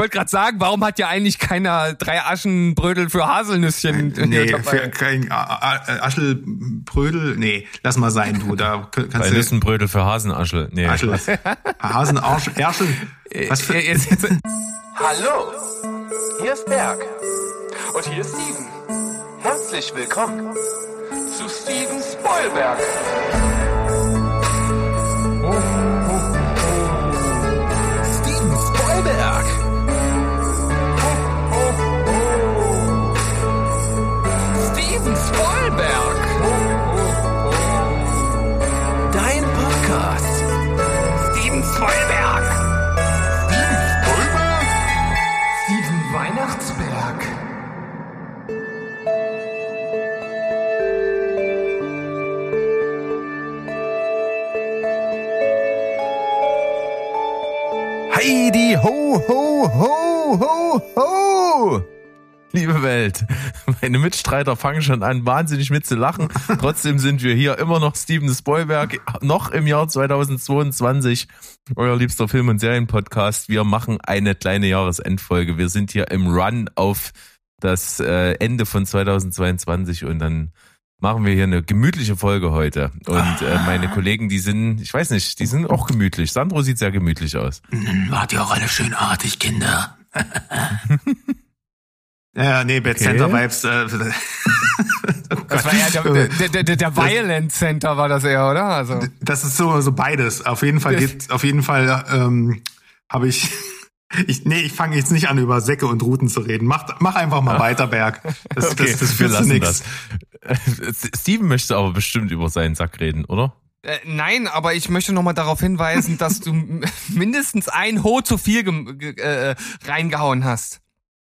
wollte gerade sagen, warum hat ja eigentlich keiner drei Aschenbrödel für Haselnüsschen nee, Für kein Aschelbrödel, nee, lass mal sein, du. Da kannst Bei Nüssenbrödel für Hasenaschel. Nee, Aschel. Hasenarsch, Erschel. Was für... Jetzt. Hallo, hier ist Berg. Und hier ist Steven. Herzlich willkommen zu Steven Spoilberg. Ho, ho, ho, ho, ho! Liebe Welt, meine Mitstreiter fangen schon an, wahnsinnig mit zu lachen. Trotzdem sind wir hier immer noch Steven Spoilberg, noch im Jahr 2022, euer liebster Film- und Serienpodcast. Wir machen eine kleine Jahresendfolge. Wir sind hier im Run auf das äh, Ende von 2022 und dann machen wir hier eine gemütliche Folge heute. Und äh, meine Kollegen, die sind, ich weiß nicht, die sind auch gemütlich. Sandro sieht sehr gemütlich aus. Wart ihr auch alle schön artig, Kinder? ja, nee, Bad okay. Center Vibes. Äh, das war ja der, der, der, der Violent Center war das eher, oder? Also das ist so so beides. Auf jeden Fall geht, auf jeden Fall ähm, habe ich ich, nee, ich fange jetzt nicht an, über Säcke und Routen zu reden. Mach, mach einfach mal weiter, Berg. Das, okay, das, das führt zu nichts. Steven möchte aber bestimmt über seinen Sack reden, oder? Äh, nein, aber ich möchte nochmal darauf hinweisen, dass du mindestens ein Ho zu viel äh, reingehauen hast.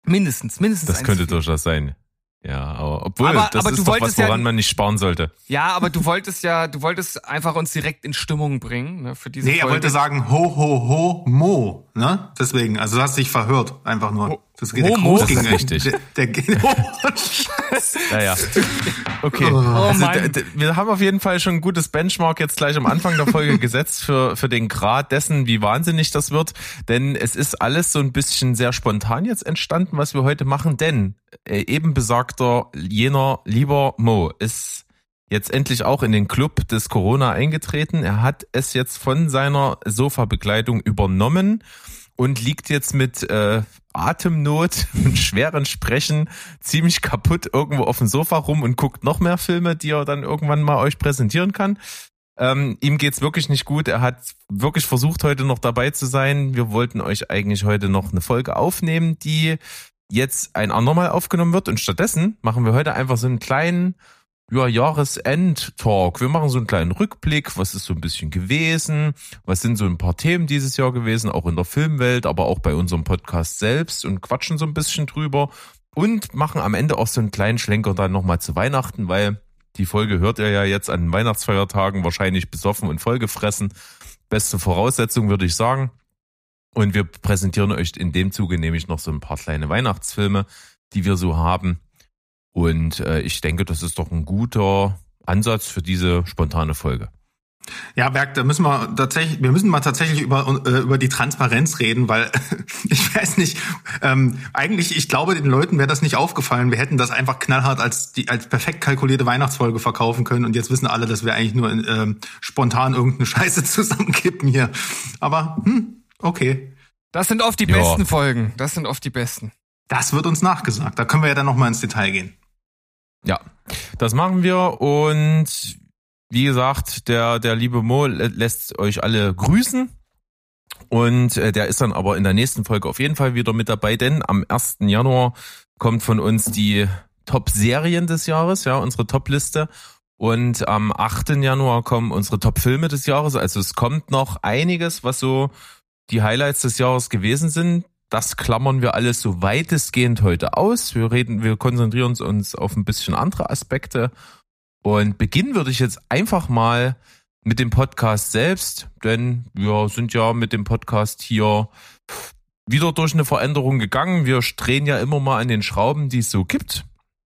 Mindestens, mindestens. Das könnte durchaus sein. Ja, aber obwohl, aber, das aber ist doch was, woran ja, man nicht sparen sollte. Ja, aber du wolltest ja, du wolltest einfach uns direkt in Stimmung bringen, ne, für diese Nee, Folge. er wollte sagen ho, ho, ho, mo, ne? Deswegen, also du hast dich verhört, einfach nur. Ho das geht Homo? Das ist richtig. Der, der, oh, naja. Okay. Oh, also, wir haben auf jeden Fall schon ein gutes Benchmark jetzt gleich am Anfang der Folge gesetzt für, für den Grad dessen, wie wahnsinnig das wird. Denn es ist alles so ein bisschen sehr spontan jetzt entstanden, was wir heute machen. Denn äh, eben besagter jener lieber Mo ist jetzt endlich auch in den Club des Corona eingetreten. Er hat es jetzt von seiner Sofa-Begleitung übernommen und liegt jetzt mit äh, Atemnot und schweren Sprechen ziemlich kaputt irgendwo auf dem Sofa rum und guckt noch mehr Filme, die er dann irgendwann mal euch präsentieren kann. Ähm, ihm geht's wirklich nicht gut. Er hat wirklich versucht, heute noch dabei zu sein. Wir wollten euch eigentlich heute noch eine Folge aufnehmen, die jetzt ein andermal aufgenommen wird. Und stattdessen machen wir heute einfach so einen kleinen ja, Jahresend-Talk. Wir machen so einen kleinen Rückblick, was ist so ein bisschen gewesen, was sind so ein paar Themen dieses Jahr gewesen, auch in der Filmwelt, aber auch bei unserem Podcast selbst und quatschen so ein bisschen drüber und machen am Ende auch so einen kleinen Schlenker dann nochmal zu Weihnachten, weil die Folge hört ihr ja jetzt an Weihnachtsfeiertagen wahrscheinlich besoffen und vollgefressen. Beste Voraussetzung würde ich sagen. Und wir präsentieren euch in dem Zuge nämlich noch so ein paar kleine Weihnachtsfilme, die wir so haben und äh, ich denke, das ist doch ein guter Ansatz für diese spontane Folge. Ja, Berg, da müssen wir tatsächlich, wir müssen mal tatsächlich über äh, über die Transparenz reden, weil ich weiß nicht, ähm, eigentlich, ich glaube, den Leuten wäre das nicht aufgefallen. Wir hätten das einfach knallhart als die als perfekt kalkulierte Weihnachtsfolge verkaufen können und jetzt wissen alle, dass wir eigentlich nur ähm, spontan irgendeine Scheiße zusammenkippen hier. Aber hm, okay. Das sind oft die ja. besten Folgen. Das sind oft die besten. Das wird uns nachgesagt. Da können wir ja dann noch mal ins Detail gehen. Ja, das machen wir und wie gesagt, der, der liebe Mo lässt euch alle grüßen. Und äh, der ist dann aber in der nächsten Folge auf jeden Fall wieder mit dabei, denn am 1. Januar kommt von uns die Top-Serien des Jahres, ja, unsere Top-Liste. Und am 8. Januar kommen unsere Top-Filme des Jahres. Also es kommt noch einiges, was so die Highlights des Jahres gewesen sind das klammern wir alles so weitestgehend heute aus. Wir reden, wir konzentrieren uns auf ein bisschen andere Aspekte. Und beginnen würde ich jetzt einfach mal mit dem Podcast selbst, denn wir sind ja mit dem Podcast hier wieder durch eine Veränderung gegangen. Wir drehen ja immer mal an den Schrauben, die es so gibt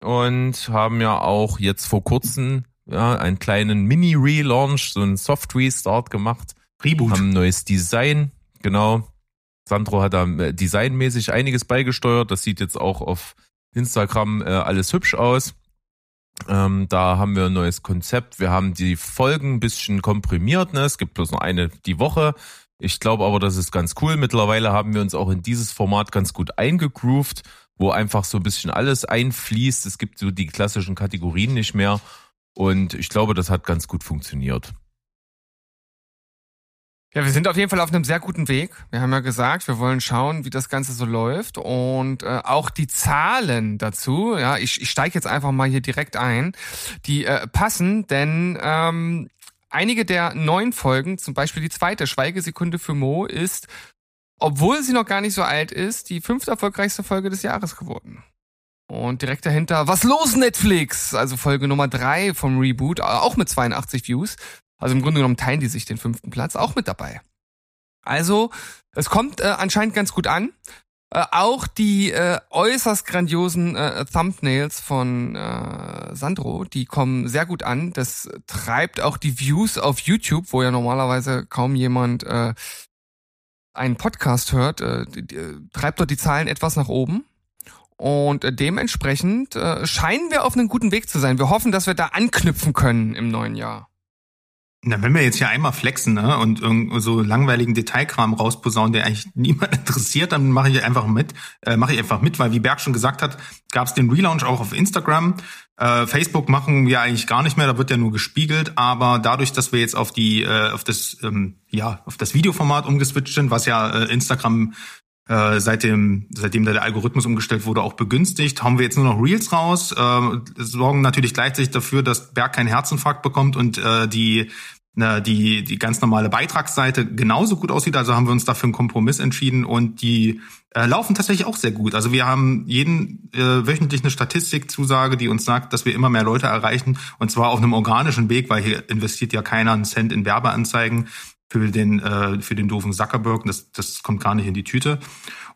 und haben ja auch jetzt vor kurzem ja, einen kleinen Mini-Relaunch, so einen Soft-Restart gemacht. Reboot. Haben ein neues Design, genau Sandro hat da äh, designmäßig einiges beigesteuert. Das sieht jetzt auch auf Instagram äh, alles hübsch aus. Ähm, da haben wir ein neues Konzept. Wir haben die Folgen ein bisschen komprimiert. Ne? Es gibt bloß noch eine die Woche. Ich glaube aber, das ist ganz cool. Mittlerweile haben wir uns auch in dieses Format ganz gut eingegroovt, wo einfach so ein bisschen alles einfließt. Es gibt so die klassischen Kategorien nicht mehr. Und ich glaube, das hat ganz gut funktioniert. Ja, wir sind auf jeden Fall auf einem sehr guten Weg. Wir haben ja gesagt, wir wollen schauen, wie das Ganze so läuft und äh, auch die Zahlen dazu. Ja, ich, ich steige jetzt einfach mal hier direkt ein. Die äh, passen, denn ähm, einige der neuen Folgen, zum Beispiel die zweite Schweigesekunde für Mo, ist, obwohl sie noch gar nicht so alt ist, die fünfte erfolgreichste Folge des Jahres geworden. Und direkt dahinter, was los Netflix? Also Folge Nummer drei vom Reboot, auch mit 82 Views. Also im Grunde genommen teilen die sich den fünften Platz auch mit dabei. Also, es kommt äh, anscheinend ganz gut an. Äh, auch die äh, äußerst grandiosen äh, Thumbnails von äh, Sandro, die kommen sehr gut an. Das treibt auch die Views auf YouTube, wo ja normalerweise kaum jemand äh, einen Podcast hört, äh, die, äh, treibt dort die Zahlen etwas nach oben. Und äh, dementsprechend äh, scheinen wir auf einem guten Weg zu sein. Wir hoffen, dass wir da anknüpfen können im neuen Jahr. Na, wenn wir jetzt hier einmal flexen ne, und so langweiligen Detailkram rausposaunen, der eigentlich niemand interessiert, dann mache ich einfach mit, äh, mache ich einfach mit, weil wie Berg schon gesagt hat, gab es den Relaunch auch auf Instagram. Äh, Facebook machen wir eigentlich gar nicht mehr, da wird ja nur gespiegelt, aber dadurch, dass wir jetzt auf die äh, auf das ähm, ja auf das Videoformat umgeswitcht sind, was ja äh, Instagram äh, seitdem, seitdem da der Algorithmus umgestellt wurde, auch begünstigt. Haben wir jetzt nur noch Reels raus, äh, sorgen natürlich gleichzeitig dafür, dass Berg keinen Herzinfarkt bekommt und äh, die die, die ganz normale Beitragsseite genauso gut aussieht. Also haben wir uns dafür einen Kompromiss entschieden und die äh, laufen tatsächlich auch sehr gut. Also wir haben jeden äh, wöchentlich eine Statistikzusage, die uns sagt, dass wir immer mehr Leute erreichen und zwar auf einem organischen Weg, weil hier investiert ja keiner einen Cent in Werbeanzeigen für den, äh, für den doofen Zuckerberg. Das, das kommt gar nicht in die Tüte.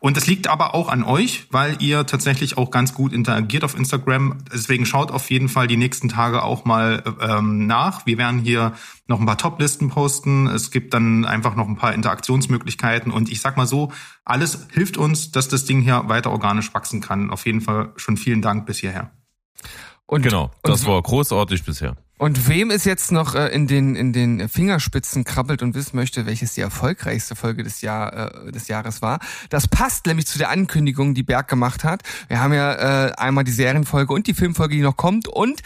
Und das liegt aber auch an euch, weil ihr tatsächlich auch ganz gut interagiert auf Instagram. Deswegen schaut auf jeden Fall die nächsten Tage auch mal ähm, nach. Wir werden hier noch ein paar Top-Listen posten. Es gibt dann einfach noch ein paar Interaktionsmöglichkeiten. Und ich sag mal so, alles hilft uns, dass das Ding hier weiter organisch wachsen kann. Auf jeden Fall schon vielen Dank bis hierher. Und genau, das und, war großartig bisher. Und wem es jetzt noch äh, in den in den Fingerspitzen krabbelt und wissen möchte, welches die erfolgreichste Folge des Jahr äh, des Jahres war, das passt nämlich zu der Ankündigung, die Berg gemacht hat. Wir haben ja äh, einmal die Serienfolge und die Filmfolge, die noch kommt und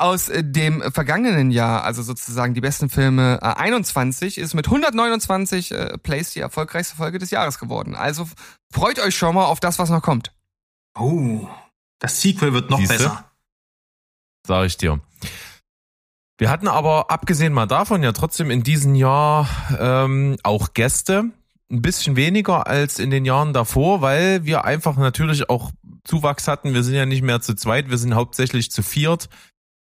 aus äh, dem vergangenen Jahr, also sozusagen die besten Filme äh, 21, ist mit 129 äh, Plays die erfolgreichste Folge des Jahres geworden. Also freut euch schon mal auf das, was noch kommt. Oh, das Sequel wird noch Siehste? besser. Sag ich dir. Wir hatten aber abgesehen mal davon ja trotzdem in diesem Jahr ähm, auch Gäste. Ein bisschen weniger als in den Jahren davor, weil wir einfach natürlich auch Zuwachs hatten. Wir sind ja nicht mehr zu zweit, wir sind hauptsächlich zu viert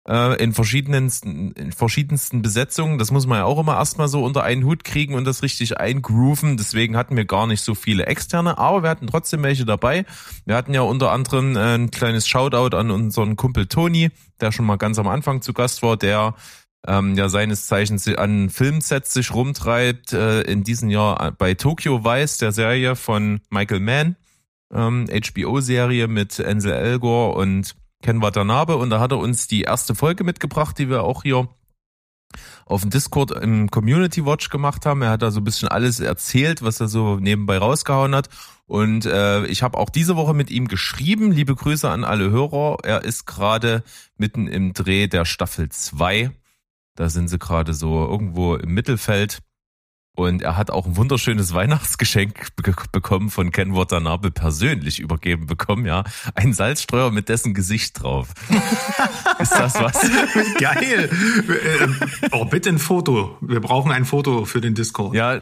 äh, in verschiedensten, in verschiedensten Besetzungen. Das muss man ja auch immer erstmal so unter einen Hut kriegen und das richtig eingrooven. Deswegen hatten wir gar nicht so viele externe, aber wir hatten trotzdem welche dabei. Wir hatten ja unter anderem äh, ein kleines Shoutout an unseren Kumpel Toni, der schon mal ganz am Anfang zu Gast war, der ähm, ja seines Zeichens an Filmsets sich rumtreibt, äh, in diesem Jahr bei Tokyo Vice, der Serie von Michael Mann, ähm, HBO-Serie mit Ansel Elgor und Ken Watanabe und da hat er uns die erste Folge mitgebracht, die wir auch hier auf dem Discord im Community Watch gemacht haben. Er hat da so ein bisschen alles erzählt, was er so nebenbei rausgehauen hat. Und äh, ich habe auch diese Woche mit ihm geschrieben. Liebe Grüße an alle Hörer. Er ist gerade mitten im Dreh der Staffel 2. Da sind sie gerade so irgendwo im Mittelfeld. Und er hat auch ein wunderschönes Weihnachtsgeschenk bekommen von Ken Watanabe persönlich übergeben bekommen, ja. Ein Salzstreuer mit dessen Gesicht drauf. Ist das was? Geil. Äh, oh, bitte ein Foto. Wir brauchen ein Foto für den Discord. Ja,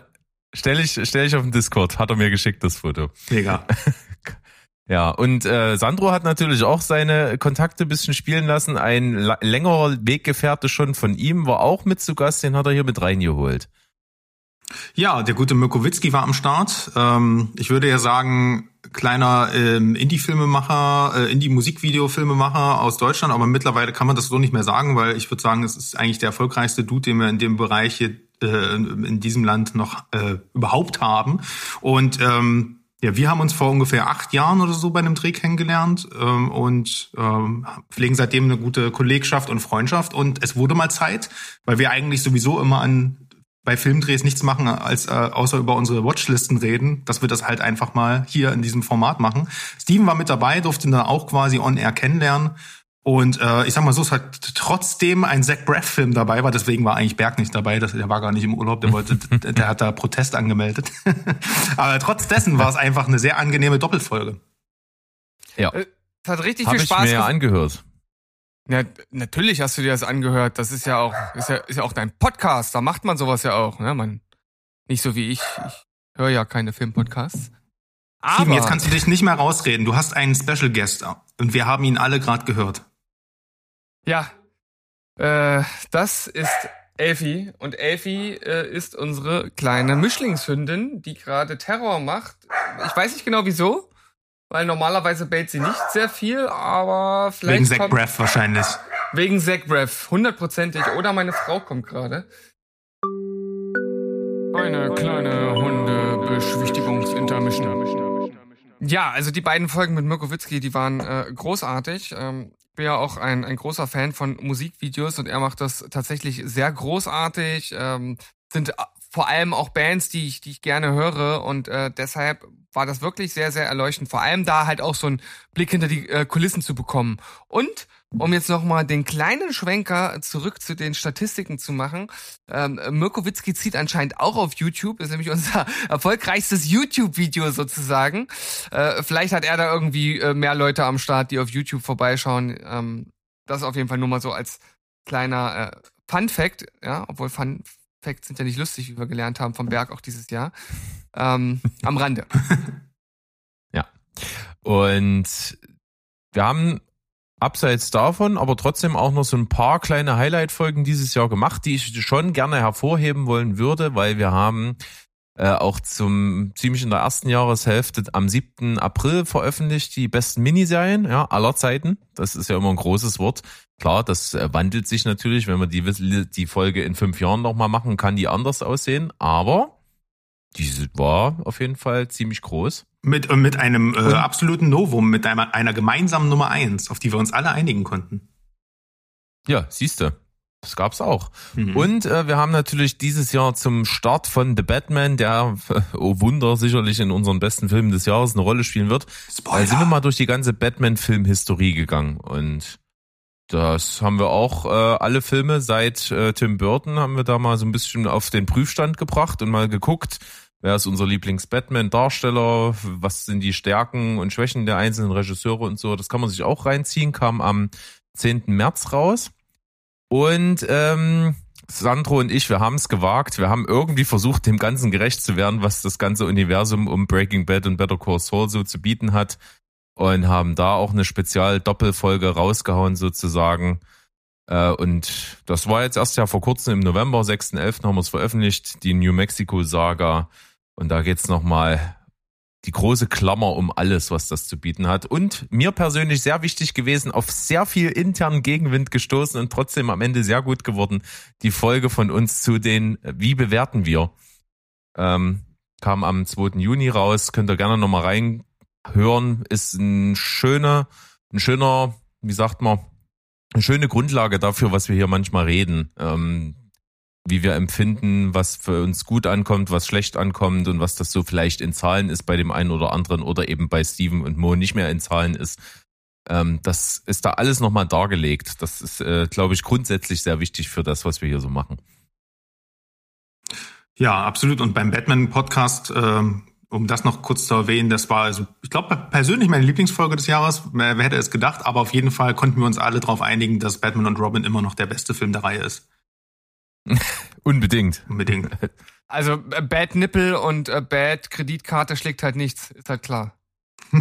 stell ich, stell ich auf den Discord. Hat er mir geschickt, das Foto. Mega. Ja, und äh, Sandro hat natürlich auch seine Kontakte bisschen spielen lassen. Ein längerer Weggefährte schon von ihm war auch mit zu Gast, den hat er hier mit reingeholt. Ja, der gute Mirko Witzki war am Start. Ähm, ich würde ja sagen, kleiner ähm, Indie-Filmemacher, äh, Indie-Musikvideo-Filmemacher aus Deutschland, aber mittlerweile kann man das so nicht mehr sagen, weil ich würde sagen, es ist eigentlich der erfolgreichste Dude, den wir in dem Bereich hier äh, in diesem Land noch äh, überhaupt haben. Und ähm, ja, wir haben uns vor ungefähr acht Jahren oder so bei einem Dreh kennengelernt ähm, und ähm, pflegen seitdem eine gute Kollegschaft und Freundschaft. Und es wurde mal Zeit, weil wir eigentlich sowieso immer an bei Filmdrehs nichts machen, als äh, außer über unsere Watchlisten reden, dass wir das halt einfach mal hier in diesem Format machen. Steven war mit dabei, durfte ihn dann auch quasi on air kennenlernen und äh, ich sag mal so, es hat trotzdem ein Zach Braff-Film dabei war, deswegen war eigentlich Berg nicht dabei, das, der war gar nicht im Urlaub, der wollte, der hat da Protest angemeldet. Aber trotz dessen war es einfach eine sehr angenehme Doppelfolge. Ja. Äh, es hat richtig Hab viel Spaß. Ich mir ja angehört. Ja, natürlich hast du dir das angehört. Das ist ja auch, ist ja, ist ja auch dein Podcast. Da macht man sowas ja auch, ne? Man, nicht so wie ich. Ich höre ja keine Filmpodcasts. Aber Steven, jetzt kannst du dich nicht mehr rausreden. Du hast einen Special Guest und wir haben ihn alle gerade gehört. Ja, äh, das ist Elfi und Elfi äh, ist unsere kleine Mischlingshündin, die gerade Terror macht. Ich weiß nicht genau wieso, weil normalerweise bellt sie nicht sehr viel, aber vielleicht wegen Zack Breath wahrscheinlich. Wegen Zack Breath, hundertprozentig. Oder meine Frau kommt gerade. Eine kleine Hundebeschwichtigungsintermission. Ja, also die beiden Folgen mit Mirko Witzki, die waren äh, großartig. Ähm, bin ja auch ein, ein großer Fan von Musikvideos und er macht das tatsächlich sehr großartig. Ähm, sind vor allem auch Bands, die ich, die ich gerne höre und äh, deshalb war das wirklich sehr, sehr erleuchtend. Vor allem da halt auch so einen Blick hinter die äh, Kulissen zu bekommen. Und um jetzt nochmal den kleinen Schwenker zurück zu den Statistiken zu machen. Ähm, Mirko zieht anscheinend auch auf YouTube, ist nämlich unser erfolgreichstes YouTube-Video sozusagen. Äh, vielleicht hat er da irgendwie äh, mehr Leute am Start, die auf YouTube vorbeischauen. Ähm, das auf jeden Fall nur mal so als kleiner äh, Fun Fact, ja, obwohl Fun Facts sind ja nicht lustig, wie wir gelernt haben vom Berg auch dieses Jahr. Ähm, am Rande. ja. Und wir haben abseits davon, aber trotzdem auch noch so ein paar kleine Highlight-Folgen dieses Jahr gemacht, die ich schon gerne hervorheben wollen würde, weil wir haben äh, auch zum ziemlich in der ersten Jahreshälfte am 7. April veröffentlicht die besten Miniserien ja, aller Zeiten. Das ist ja immer ein großes Wort. Klar, das äh, wandelt sich natürlich, wenn wir die, die Folge in fünf Jahren nochmal machen, kann die anders aussehen, aber diese war auf jeden Fall ziemlich groß. Mit, äh, mit einem äh, absoluten Novum, mit einer, einer gemeinsamen Nummer eins, auf die wir uns alle einigen konnten. Ja, siehste. Das gab's auch. Mhm. Und äh, wir haben natürlich dieses Jahr zum Start von The Batman, der, oh Wunder, sicherlich in unseren besten Filmen des Jahres eine Rolle spielen wird. Spoiler. Da sind wir mal durch die ganze Batman-Film-Historie gegangen. Und das haben wir auch äh, alle Filme seit äh, Tim Burton haben wir da mal so ein bisschen auf den Prüfstand gebracht und mal geguckt, Wer ist unser Lieblings-Batman-Darsteller? Was sind die Stärken und Schwächen der einzelnen Regisseure und so? Das kann man sich auch reinziehen. Kam am 10. März raus. Und ähm, Sandro und ich, wir haben es gewagt. Wir haben irgendwie versucht, dem Ganzen gerecht zu werden, was das ganze Universum um Breaking Bad und Better Call Saul so zu bieten hat. Und haben da auch eine Spezial-Doppelfolge rausgehauen sozusagen. Äh, und das war jetzt erst ja vor kurzem im November, 6.11. haben wir es veröffentlicht, die New Mexico Saga. Und da geht's nochmal die große Klammer um alles, was das zu bieten hat. Und mir persönlich sehr wichtig gewesen, auf sehr viel internen Gegenwind gestoßen und trotzdem am Ende sehr gut geworden. Die Folge von uns zu den Wie bewerten wir? Ähm, kam am 2. Juni raus. Könnt ihr gerne nochmal reinhören. Ist ein schöner, ein schöner, wie sagt man, eine schöne Grundlage dafür, was wir hier manchmal reden. Ähm, wie wir empfinden, was für uns gut ankommt, was schlecht ankommt und was das so vielleicht in Zahlen ist bei dem einen oder anderen oder eben bei Steven und Mo nicht mehr in Zahlen ist. Ähm, das ist da alles nochmal dargelegt. Das ist, äh, glaube ich, grundsätzlich sehr wichtig für das, was wir hier so machen. Ja, absolut. Und beim Batman-Podcast, ähm, um das noch kurz zu erwähnen, das war also, ich glaube, persönlich meine Lieblingsfolge des Jahres. Wer, wer hätte es gedacht? Aber auf jeden Fall konnten wir uns alle darauf einigen, dass Batman und Robin immer noch der beste Film der Reihe ist. Unbedingt. Unbedingt. Also äh, Bad Nippel und äh, Bad Kreditkarte schlägt halt nichts, ist halt klar.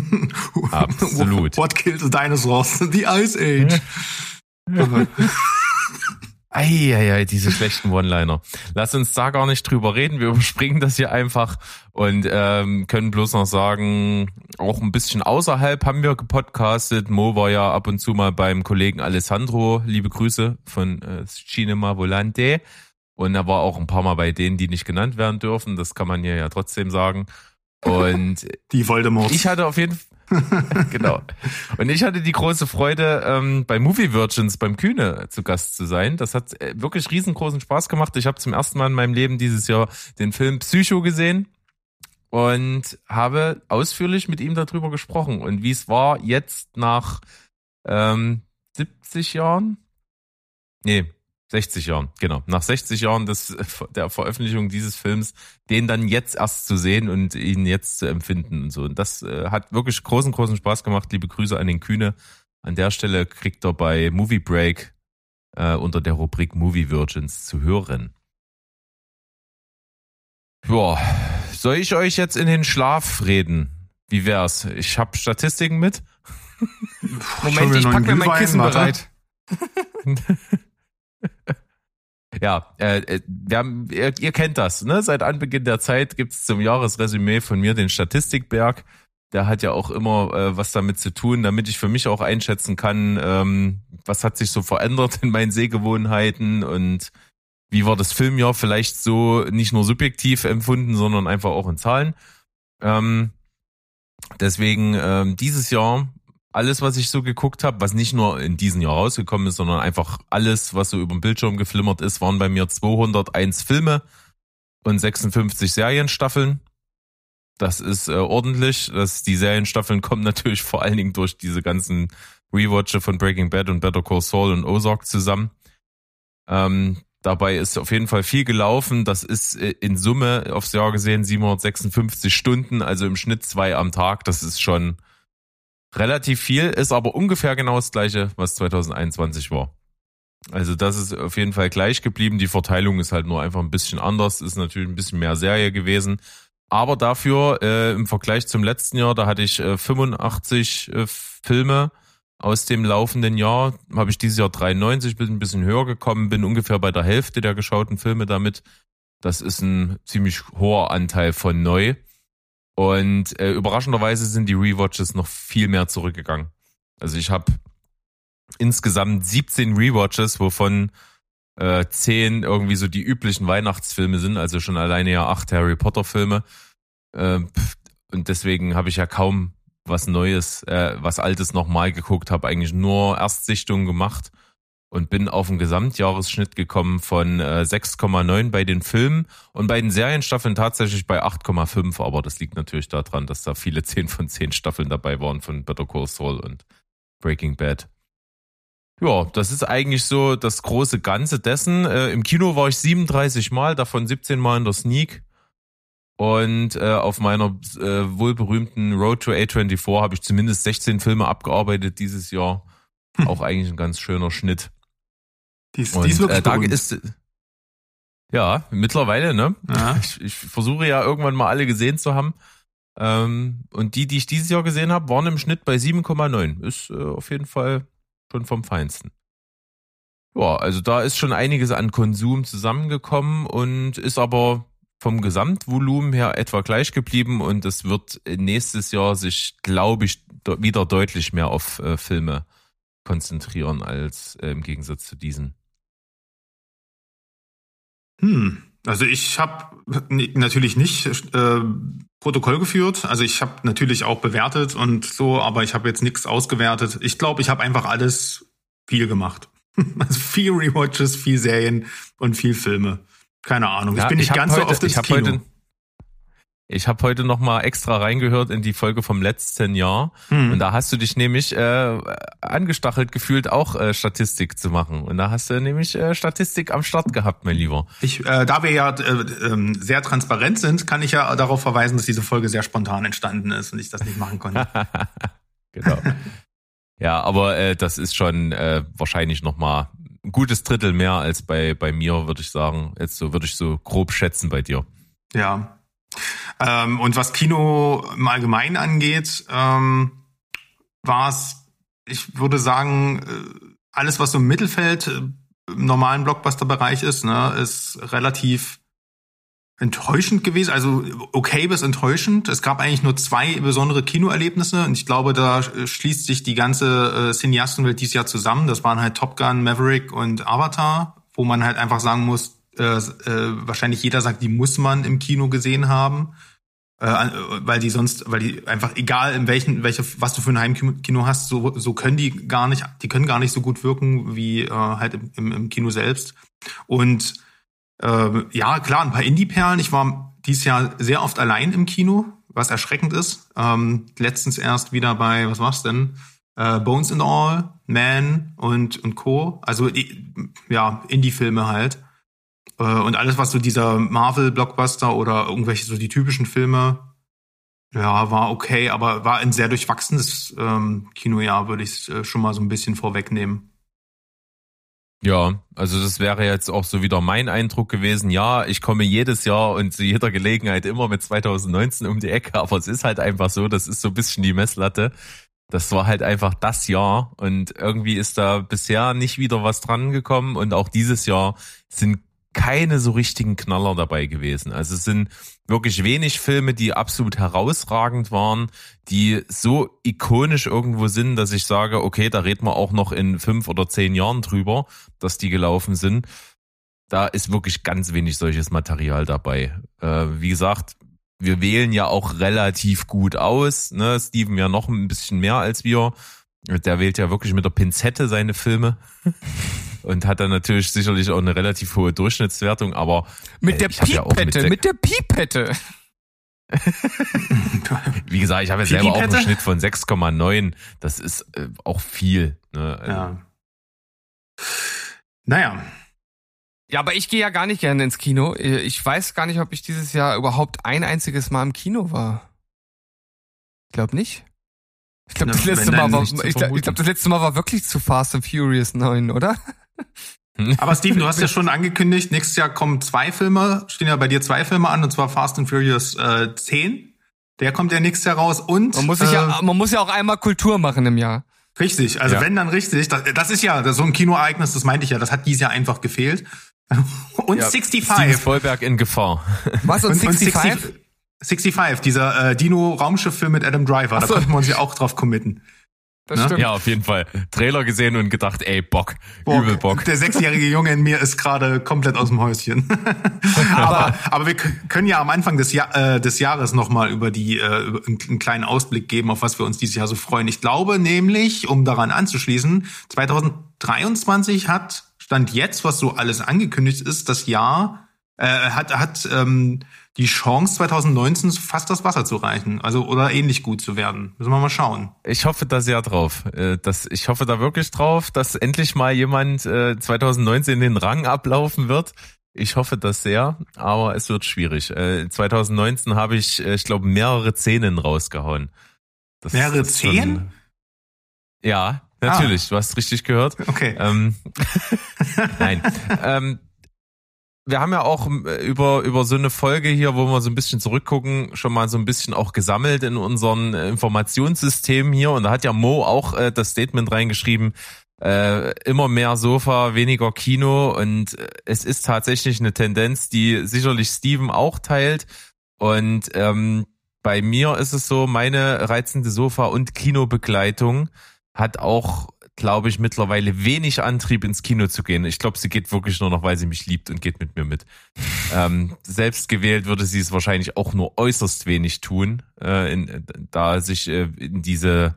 Absolut. What killed the dinosaurs? The Ice Age. Eieiei, diese schlechten One-Liner. Lass uns da gar nicht drüber reden. Wir überspringen das hier einfach und ähm, können bloß noch sagen, auch ein bisschen außerhalb haben wir gepodcastet. Mo war ja ab und zu mal beim Kollegen Alessandro. Liebe Grüße von äh, Cinema Volante. Und er war auch ein paar Mal bei denen, die nicht genannt werden dürfen. Das kann man hier ja trotzdem sagen. Und die Voldemort. Ich hatte auf jeden Fall genau. Und ich hatte die große Freude, ähm, bei Movie Virgins beim Kühne zu Gast zu sein. Das hat äh, wirklich riesengroßen Spaß gemacht. Ich habe zum ersten Mal in meinem Leben dieses Jahr den Film Psycho gesehen und habe ausführlich mit ihm darüber gesprochen und wie es war jetzt nach ähm, 70 Jahren. Nee, 60 Jahren, genau. Nach 60 Jahren des, der Veröffentlichung dieses Films, den dann jetzt erst zu sehen und ihn jetzt zu empfinden und so. Und das äh, hat wirklich großen, großen Spaß gemacht. Liebe Grüße an den Kühne. An der Stelle kriegt er bei Movie Break äh, unter der Rubrik Movie Virgins zu hören. Boah, soll ich euch jetzt in den Schlaf reden? Wie wär's? Ich habe Statistiken mit. Moment, ich pack mir mein Kissen bereit. Ja, äh, äh, wir haben, ihr, ihr kennt das, ne? Seit Anbeginn der Zeit gibt's zum Jahresresümee von mir den Statistikberg. Der hat ja auch immer äh, was damit zu tun, damit ich für mich auch einschätzen kann, ähm, was hat sich so verändert in meinen Sehgewohnheiten und wie war das Filmjahr vielleicht so nicht nur subjektiv empfunden, sondern einfach auch in Zahlen. Ähm, deswegen ähm, dieses Jahr alles, was ich so geguckt habe, was nicht nur in diesem Jahr rausgekommen ist, sondern einfach alles, was so über den Bildschirm geflimmert ist, waren bei mir 201 Filme und 56 Serienstaffeln. Das ist äh, ordentlich. Das, die Serienstaffeln kommen natürlich vor allen Dingen durch diese ganzen Rewatche von Breaking Bad und Better Call Saul und Ozark zusammen. Ähm, dabei ist auf jeden Fall viel gelaufen. Das ist äh, in Summe aufs Jahr gesehen 756 Stunden, also im Schnitt zwei am Tag. Das ist schon relativ viel, ist aber ungefähr genau das gleiche, was 2021 war. Also das ist auf jeden Fall gleich geblieben. Die Verteilung ist halt nur einfach ein bisschen anders, ist natürlich ein bisschen mehr Serie gewesen. Aber dafür äh, im Vergleich zum letzten Jahr, da hatte ich äh, 85 äh, Filme aus dem laufenden Jahr, habe ich dieses Jahr 93, bin ein bisschen höher gekommen, bin ungefähr bei der Hälfte der geschauten Filme damit. Das ist ein ziemlich hoher Anteil von neu. Und äh, überraschenderweise sind die Rewatches noch viel mehr zurückgegangen. Also ich habe insgesamt 17 Rewatches, wovon äh, 10 irgendwie so die üblichen Weihnachtsfilme sind, also schon alleine ja acht Harry Potter Filme. Äh, und deswegen habe ich ja kaum was Neues, äh, was Altes nochmal geguckt, habe eigentlich nur Erstsichtungen gemacht und bin auf einen Gesamtjahresschnitt gekommen von äh, 6,9 bei den Filmen und bei den Serienstaffeln tatsächlich bei 8,5, aber das liegt natürlich daran, dass da viele 10 von 10 Staffeln dabei waren von Better Call Saul und Breaking Bad. Ja, das ist eigentlich so das große Ganze dessen. Äh, Im Kino war ich 37 Mal, davon 17 Mal in der Sneak. Und äh, auf meiner äh, wohlberühmten Road to A24 habe ich zumindest 16 Filme abgearbeitet dieses Jahr. Hm. Auch eigentlich ein ganz schöner Schnitt. Die ist, die ist wirklich äh, da ist, ja, mittlerweile, ne? Ja. Ich, ich versuche ja irgendwann mal alle gesehen zu haben. Ähm, und die, die ich dieses Jahr gesehen habe, waren im Schnitt bei 7,9. Ist äh, auf jeden Fall schon vom Feinsten. Ja, also da ist schon einiges an Konsum zusammengekommen und ist aber vom Gesamtvolumen her etwa gleich geblieben und es wird nächstes Jahr sich, glaube ich, wieder deutlich mehr auf äh, Filme konzentrieren als äh, im Gegensatz zu diesen. Hm, also ich habe natürlich nicht äh, Protokoll geführt. Also ich habe natürlich auch bewertet und so, aber ich habe jetzt nichts ausgewertet. Ich glaube, ich habe einfach alles viel gemacht. Also viel Rewatches, viel Serien und viel Filme. Keine Ahnung. Ja, ich bin nicht ganz heute, so oft ins ich Kino. Heute, ich habe heute noch mal extra reingehört in die Folge vom letzten Jahr hm. und da hast du dich nämlich äh, angestachelt gefühlt, auch äh, Statistik zu machen. Und da hast du nämlich äh, Statistik am Start gehabt, mein Lieber. Ich, äh, da wir ja äh, äh, sehr transparent sind, kann ich ja darauf verweisen, dass diese Folge sehr spontan entstanden ist und ich das nicht machen konnte. genau. ja, aber äh, das ist schon äh, wahrscheinlich noch mal ein gutes Drittel mehr als bei bei mir, würde ich sagen. Jetzt so würde ich so grob schätzen bei dir. Ja, ähm, und was Kino im Allgemeinen angeht, ähm, war es, ich würde sagen, äh, alles, was so im Mittelfeld äh, im normalen Blockbuster-Bereich ist, ne, ist relativ enttäuschend gewesen, also okay bis enttäuschend. Es gab eigentlich nur zwei besondere Kinoerlebnisse und ich glaube, da schließt sich die ganze äh, Cineastenwelt dieses Jahr zusammen. Das waren halt Top Gun, Maverick und Avatar, wo man halt einfach sagen muss, äh, äh, wahrscheinlich jeder sagt, die muss man im Kino gesehen haben. Äh, weil die sonst, weil die einfach egal in welchen, welche, was du für ein Heimkino hast, so, so können die gar nicht, die können gar nicht so gut wirken wie äh, halt im, im Kino selbst. Und äh, ja, klar, ein paar Indie-Perlen. Ich war dieses Jahr sehr oft allein im Kino, was erschreckend ist. Ähm, letztens erst wieder bei, was war's denn? Äh, Bones and All, Man und, und Co. Also ja, Indie-Filme halt. Äh, und alles, was so dieser Marvel-Blockbuster oder irgendwelche so die typischen Filme, ja, war okay, aber war ein sehr durchwachsenes ähm, Kinojahr, würde ich äh, schon mal so ein bisschen vorwegnehmen. Ja, also das wäre jetzt auch so wieder mein Eindruck gewesen. Ja, ich komme jedes Jahr und zu jeder Gelegenheit immer mit 2019 um die Ecke, aber es ist halt einfach so, das ist so ein bisschen die Messlatte. Das war halt einfach das Jahr und irgendwie ist da bisher nicht wieder was dran gekommen und auch dieses Jahr sind keine so richtigen Knaller dabei gewesen. Also es sind wirklich wenig Filme, die absolut herausragend waren, die so ikonisch irgendwo sind, dass ich sage, okay, da reden wir auch noch in fünf oder zehn Jahren drüber, dass die gelaufen sind. Da ist wirklich ganz wenig solches Material dabei. Äh, wie gesagt, wir wählen ja auch relativ gut aus. Ne? Steven ja noch ein bisschen mehr als wir. Der wählt ja wirklich mit der Pinzette seine Filme und hat dann natürlich sicherlich auch eine relativ hohe Durchschnittswertung, aber mit der Pipette, ja mit, mit, der Pipette. Wie gesagt, ich habe ja selber auch einen Schnitt von 6,9. Das ist äh, auch viel. Ne? Ja. Naja. Ja, aber ich gehe ja gar nicht gerne ins Kino. Ich weiß gar nicht, ob ich dieses Jahr überhaupt ein einziges Mal im Kino war. Ich glaube nicht. Ich glaube, das letzte Mal war, ich glaube, glaub, das letzte Mal war wirklich zu Fast and Furious 9, oder? Aber Steven, du hast ja schon angekündigt, nächstes Jahr kommen zwei Filme, stehen ja bei dir zwei Filme an, und zwar Fast and Furious äh, 10. Der kommt ja nächstes Jahr raus und man muss, sich äh, ja, man muss ja auch einmal Kultur machen im Jahr. Richtig, also ja. wenn dann richtig, das, das ist ja das so ein Kinoereignis, das meinte ich ja, das hat dieses Jahr einfach gefehlt. Und ja, 65. Steven Spielberg in Gefahr. Was und, und 65? 65 65, dieser äh, Dino-Raumschiff-Film mit Adam Driver, so. da konnten wir uns ja auch drauf committen. Das ne? stimmt. Ja, auf jeden Fall. Trailer gesehen und gedacht, ey, Bock. Bock. Übel Bock. Der sechsjährige Junge in mir ist gerade komplett aus dem Häuschen. aber, aber wir können ja am Anfang des, Jahr, äh, des Jahres nochmal über die, äh, einen kleinen Ausblick geben, auf was wir uns dieses Jahr so freuen. Ich glaube nämlich, um daran anzuschließen, 2023 hat, Stand jetzt, was so alles angekündigt ist, das Jahr, äh, hat, hat, ähm, die Chance 2019 fast das Wasser zu reichen, also oder ähnlich gut zu werden. Müssen wir mal schauen. Ich hoffe da sehr drauf. Äh, dass, ich hoffe da wirklich drauf, dass endlich mal jemand 2019 äh, den Rang ablaufen wird. Ich hoffe das sehr, aber es wird schwierig. 2019 äh, habe ich, ich glaube, mehrere Szenen rausgehauen. Das mehrere Zehn? Ja, natürlich. Ah. Du hast richtig gehört. Okay. Ähm, nein. ähm, wir haben ja auch äh, über, über so eine Folge hier, wo wir so ein bisschen zurückgucken, schon mal so ein bisschen auch gesammelt in unseren äh, Informationssystemen hier. Und da hat ja Mo auch äh, das Statement reingeschrieben, äh, immer mehr Sofa, weniger Kino. Und äh, es ist tatsächlich eine Tendenz, die sicherlich Steven auch teilt. Und ähm, bei mir ist es so, meine reizende Sofa- und Kinobegleitung hat auch glaube ich, mittlerweile wenig Antrieb ins Kino zu gehen. Ich glaube, sie geht wirklich nur noch, weil sie mich liebt und geht mit mir mit. ähm, selbst gewählt würde sie es wahrscheinlich auch nur äußerst wenig tun, äh, in, da sich äh, in diese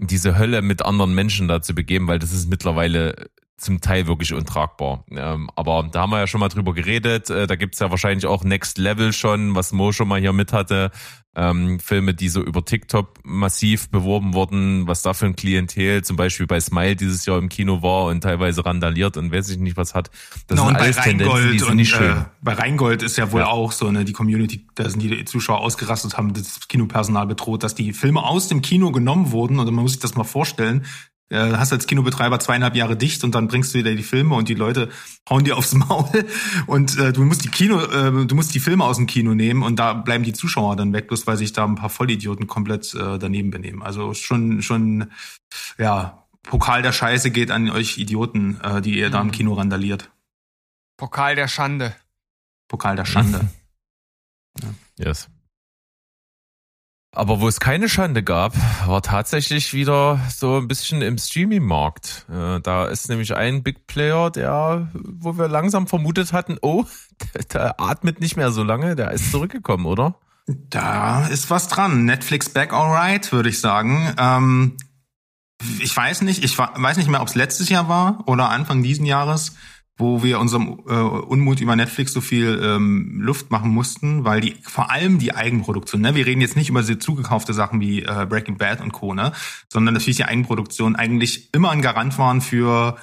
in diese Hölle mit anderen Menschen da zu begeben, weil das ist mittlerweile zum Teil wirklich untragbar. Ähm, aber da haben wir ja schon mal drüber geredet. Äh, da gibt's ja wahrscheinlich auch Next Level schon, was Mo schon mal hier mit hatte. Ähm, Filme, die so über TikTok massiv beworben wurden, was da für ein Klientel zum Beispiel bei Smile dieses Jahr im Kino war und teilweise randaliert und weiß ich nicht was hat. Das no, sind alles Tendenzen, die sind nicht schön. Äh, bei Rheingold ist ja wohl ja. auch so, ne, die Community, da sind die Zuschauer ausgerastet, haben das Kinopersonal bedroht, dass die Filme aus dem Kino genommen wurden und man muss sich das mal vorstellen, äh, hast als Kinobetreiber zweieinhalb Jahre dicht und dann bringst du wieder die Filme und die Leute hauen dir aufs Maul und äh, du musst die Kino, äh, du musst die Filme aus dem Kino nehmen und da bleiben die Zuschauer dann weg, bloß weil sich da ein paar Vollidioten komplett äh, daneben benehmen. Also schon, schon, ja, Pokal der Scheiße geht an euch Idioten, äh, die ihr mhm. da im mhm. Kino randaliert. Pokal der Schande. Pokal der Schande. ja. Yes. Aber wo es keine Schande gab, war tatsächlich wieder so ein bisschen im Streaming-Markt. Äh, da ist nämlich ein Big Player, der, wo wir langsam vermutet hatten, oh, der, atmet nicht mehr so lange, der ist zurückgekommen, oder? Da ist was dran. Netflix back alright, würde ich sagen. Ähm, ich weiß nicht, ich weiß nicht mehr, ob es letztes Jahr war oder Anfang diesen Jahres wo wir unserem äh, Unmut über Netflix so viel ähm, Luft machen mussten, weil die vor allem die Eigenproduktion, ne, wir reden jetzt nicht über diese zugekaufte Sachen wie äh, Breaking Bad und Co, ne, sondern natürlich die Eigenproduktion eigentlich immer ein Garant waren für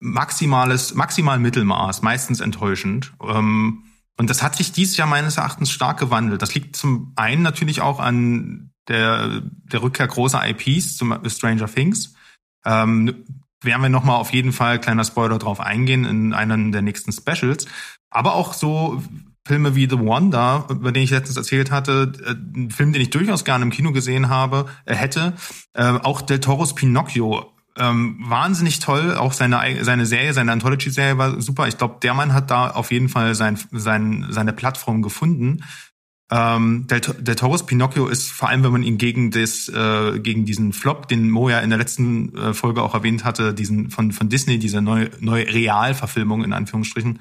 maximales, maximal Mittelmaß, meistens enttäuschend. Ähm, und das hat sich dieses Jahr meines Erachtens stark gewandelt. Das liegt zum einen natürlich auch an der, der Rückkehr großer IPs, zum Stranger Things. Ähm, werden wir nochmal auf jeden Fall, kleiner Spoiler, drauf eingehen in einem der nächsten Specials. Aber auch so Filme wie The Wonder, über den ich letztens erzählt hatte, äh, ein Film, den ich durchaus gerne im Kino gesehen habe, äh, hätte, äh, auch Del Toros Pinocchio, ähm, wahnsinnig toll, auch seine seine Serie, seine Anthology-Serie war super. Ich glaube, der Mann hat da auf jeden Fall sein, sein, seine Plattform gefunden. Ähm, Del, Del Toros Pinocchio ist vor allem, wenn man ihn gegen das, äh, gegen diesen Flop, den Mo ja in der letzten äh, Folge auch erwähnt hatte, diesen von von Disney, diese neue neue Realverfilmung in Anführungsstrichen,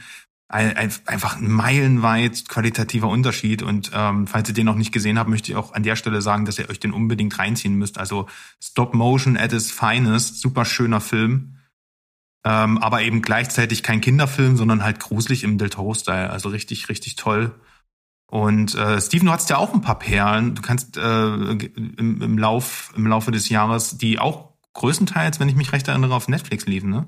ein, ein, einfach ein meilenweit qualitativer Unterschied. Und ähm, falls ihr den noch nicht gesehen habt, möchte ich auch an der Stelle sagen, dass ihr euch den unbedingt reinziehen müsst. Also Stop Motion at its finest, super schöner Film. Ähm, aber eben gleichzeitig kein Kinderfilm, sondern halt gruselig im Del Toro-Style. Also richtig, richtig toll. Und äh, Steven, du hattest ja auch ein paar Perlen. Du kannst äh, im, im, Lauf, im Laufe des Jahres, die auch größtenteils, wenn ich mich recht erinnere, auf Netflix liefen, ne?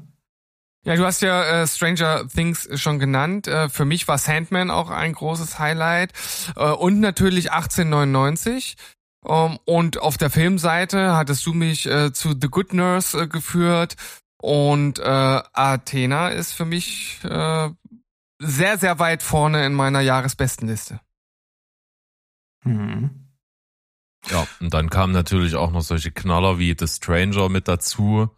Ja, du hast ja äh, Stranger Things schon genannt. Äh, für mich war Sandman auch ein großes Highlight. Äh, und natürlich 1899. Um, ähm, und auf der Filmseite hattest du mich äh, zu The Good Nurse äh, geführt. Und äh, Athena ist für mich äh, sehr, sehr weit vorne in meiner Jahresbestenliste. Mhm. Ja, und dann kamen natürlich auch noch solche Knaller wie The Stranger mit dazu.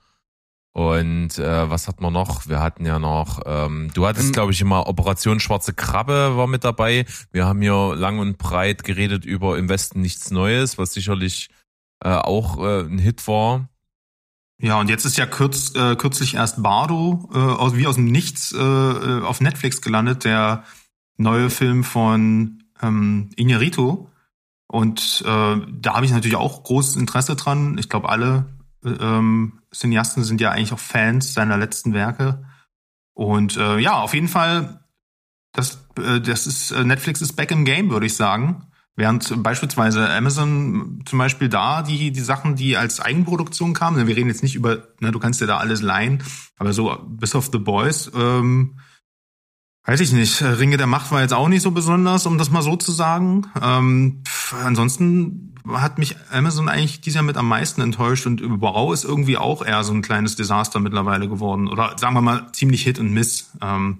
Und äh, was hat man noch? Wir hatten ja noch, ähm, du hattest, glaube ich, immer Operation Schwarze Krabbe war mit dabei. Wir haben hier lang und breit geredet über Im Westen nichts Neues, was sicherlich äh, auch äh, ein Hit war. Ja, und jetzt ist ja kürz, äh, kürzlich erst Bardo äh, aus, wie aus dem Nichts äh, äh auf Netflix gelandet, der neue Film von ähm, Iñárritu. Und äh, da habe ich natürlich auch großes Interesse dran. Ich glaube, alle ähm, Cineasten sind ja eigentlich auch Fans seiner letzten Werke. Und äh, ja, auf jeden Fall, das, äh, das ist äh, Netflix ist back im Game, würde ich sagen. Während beispielsweise Amazon zum Beispiel da die, die Sachen, die als Eigenproduktion kamen, wir reden jetzt nicht über, ne, du kannst dir da alles leihen, aber so bis auf The Boys, ähm, weiß ich nicht, Ringe der Macht war jetzt auch nicht so besonders, um das mal so zu sagen. Ähm, pff, ansonsten hat mich Amazon eigentlich dieses Jahr mit am meisten enttäuscht und Überbau ist irgendwie auch eher so ein kleines Desaster mittlerweile geworden. Oder sagen wir mal ziemlich Hit und Miss. Ähm,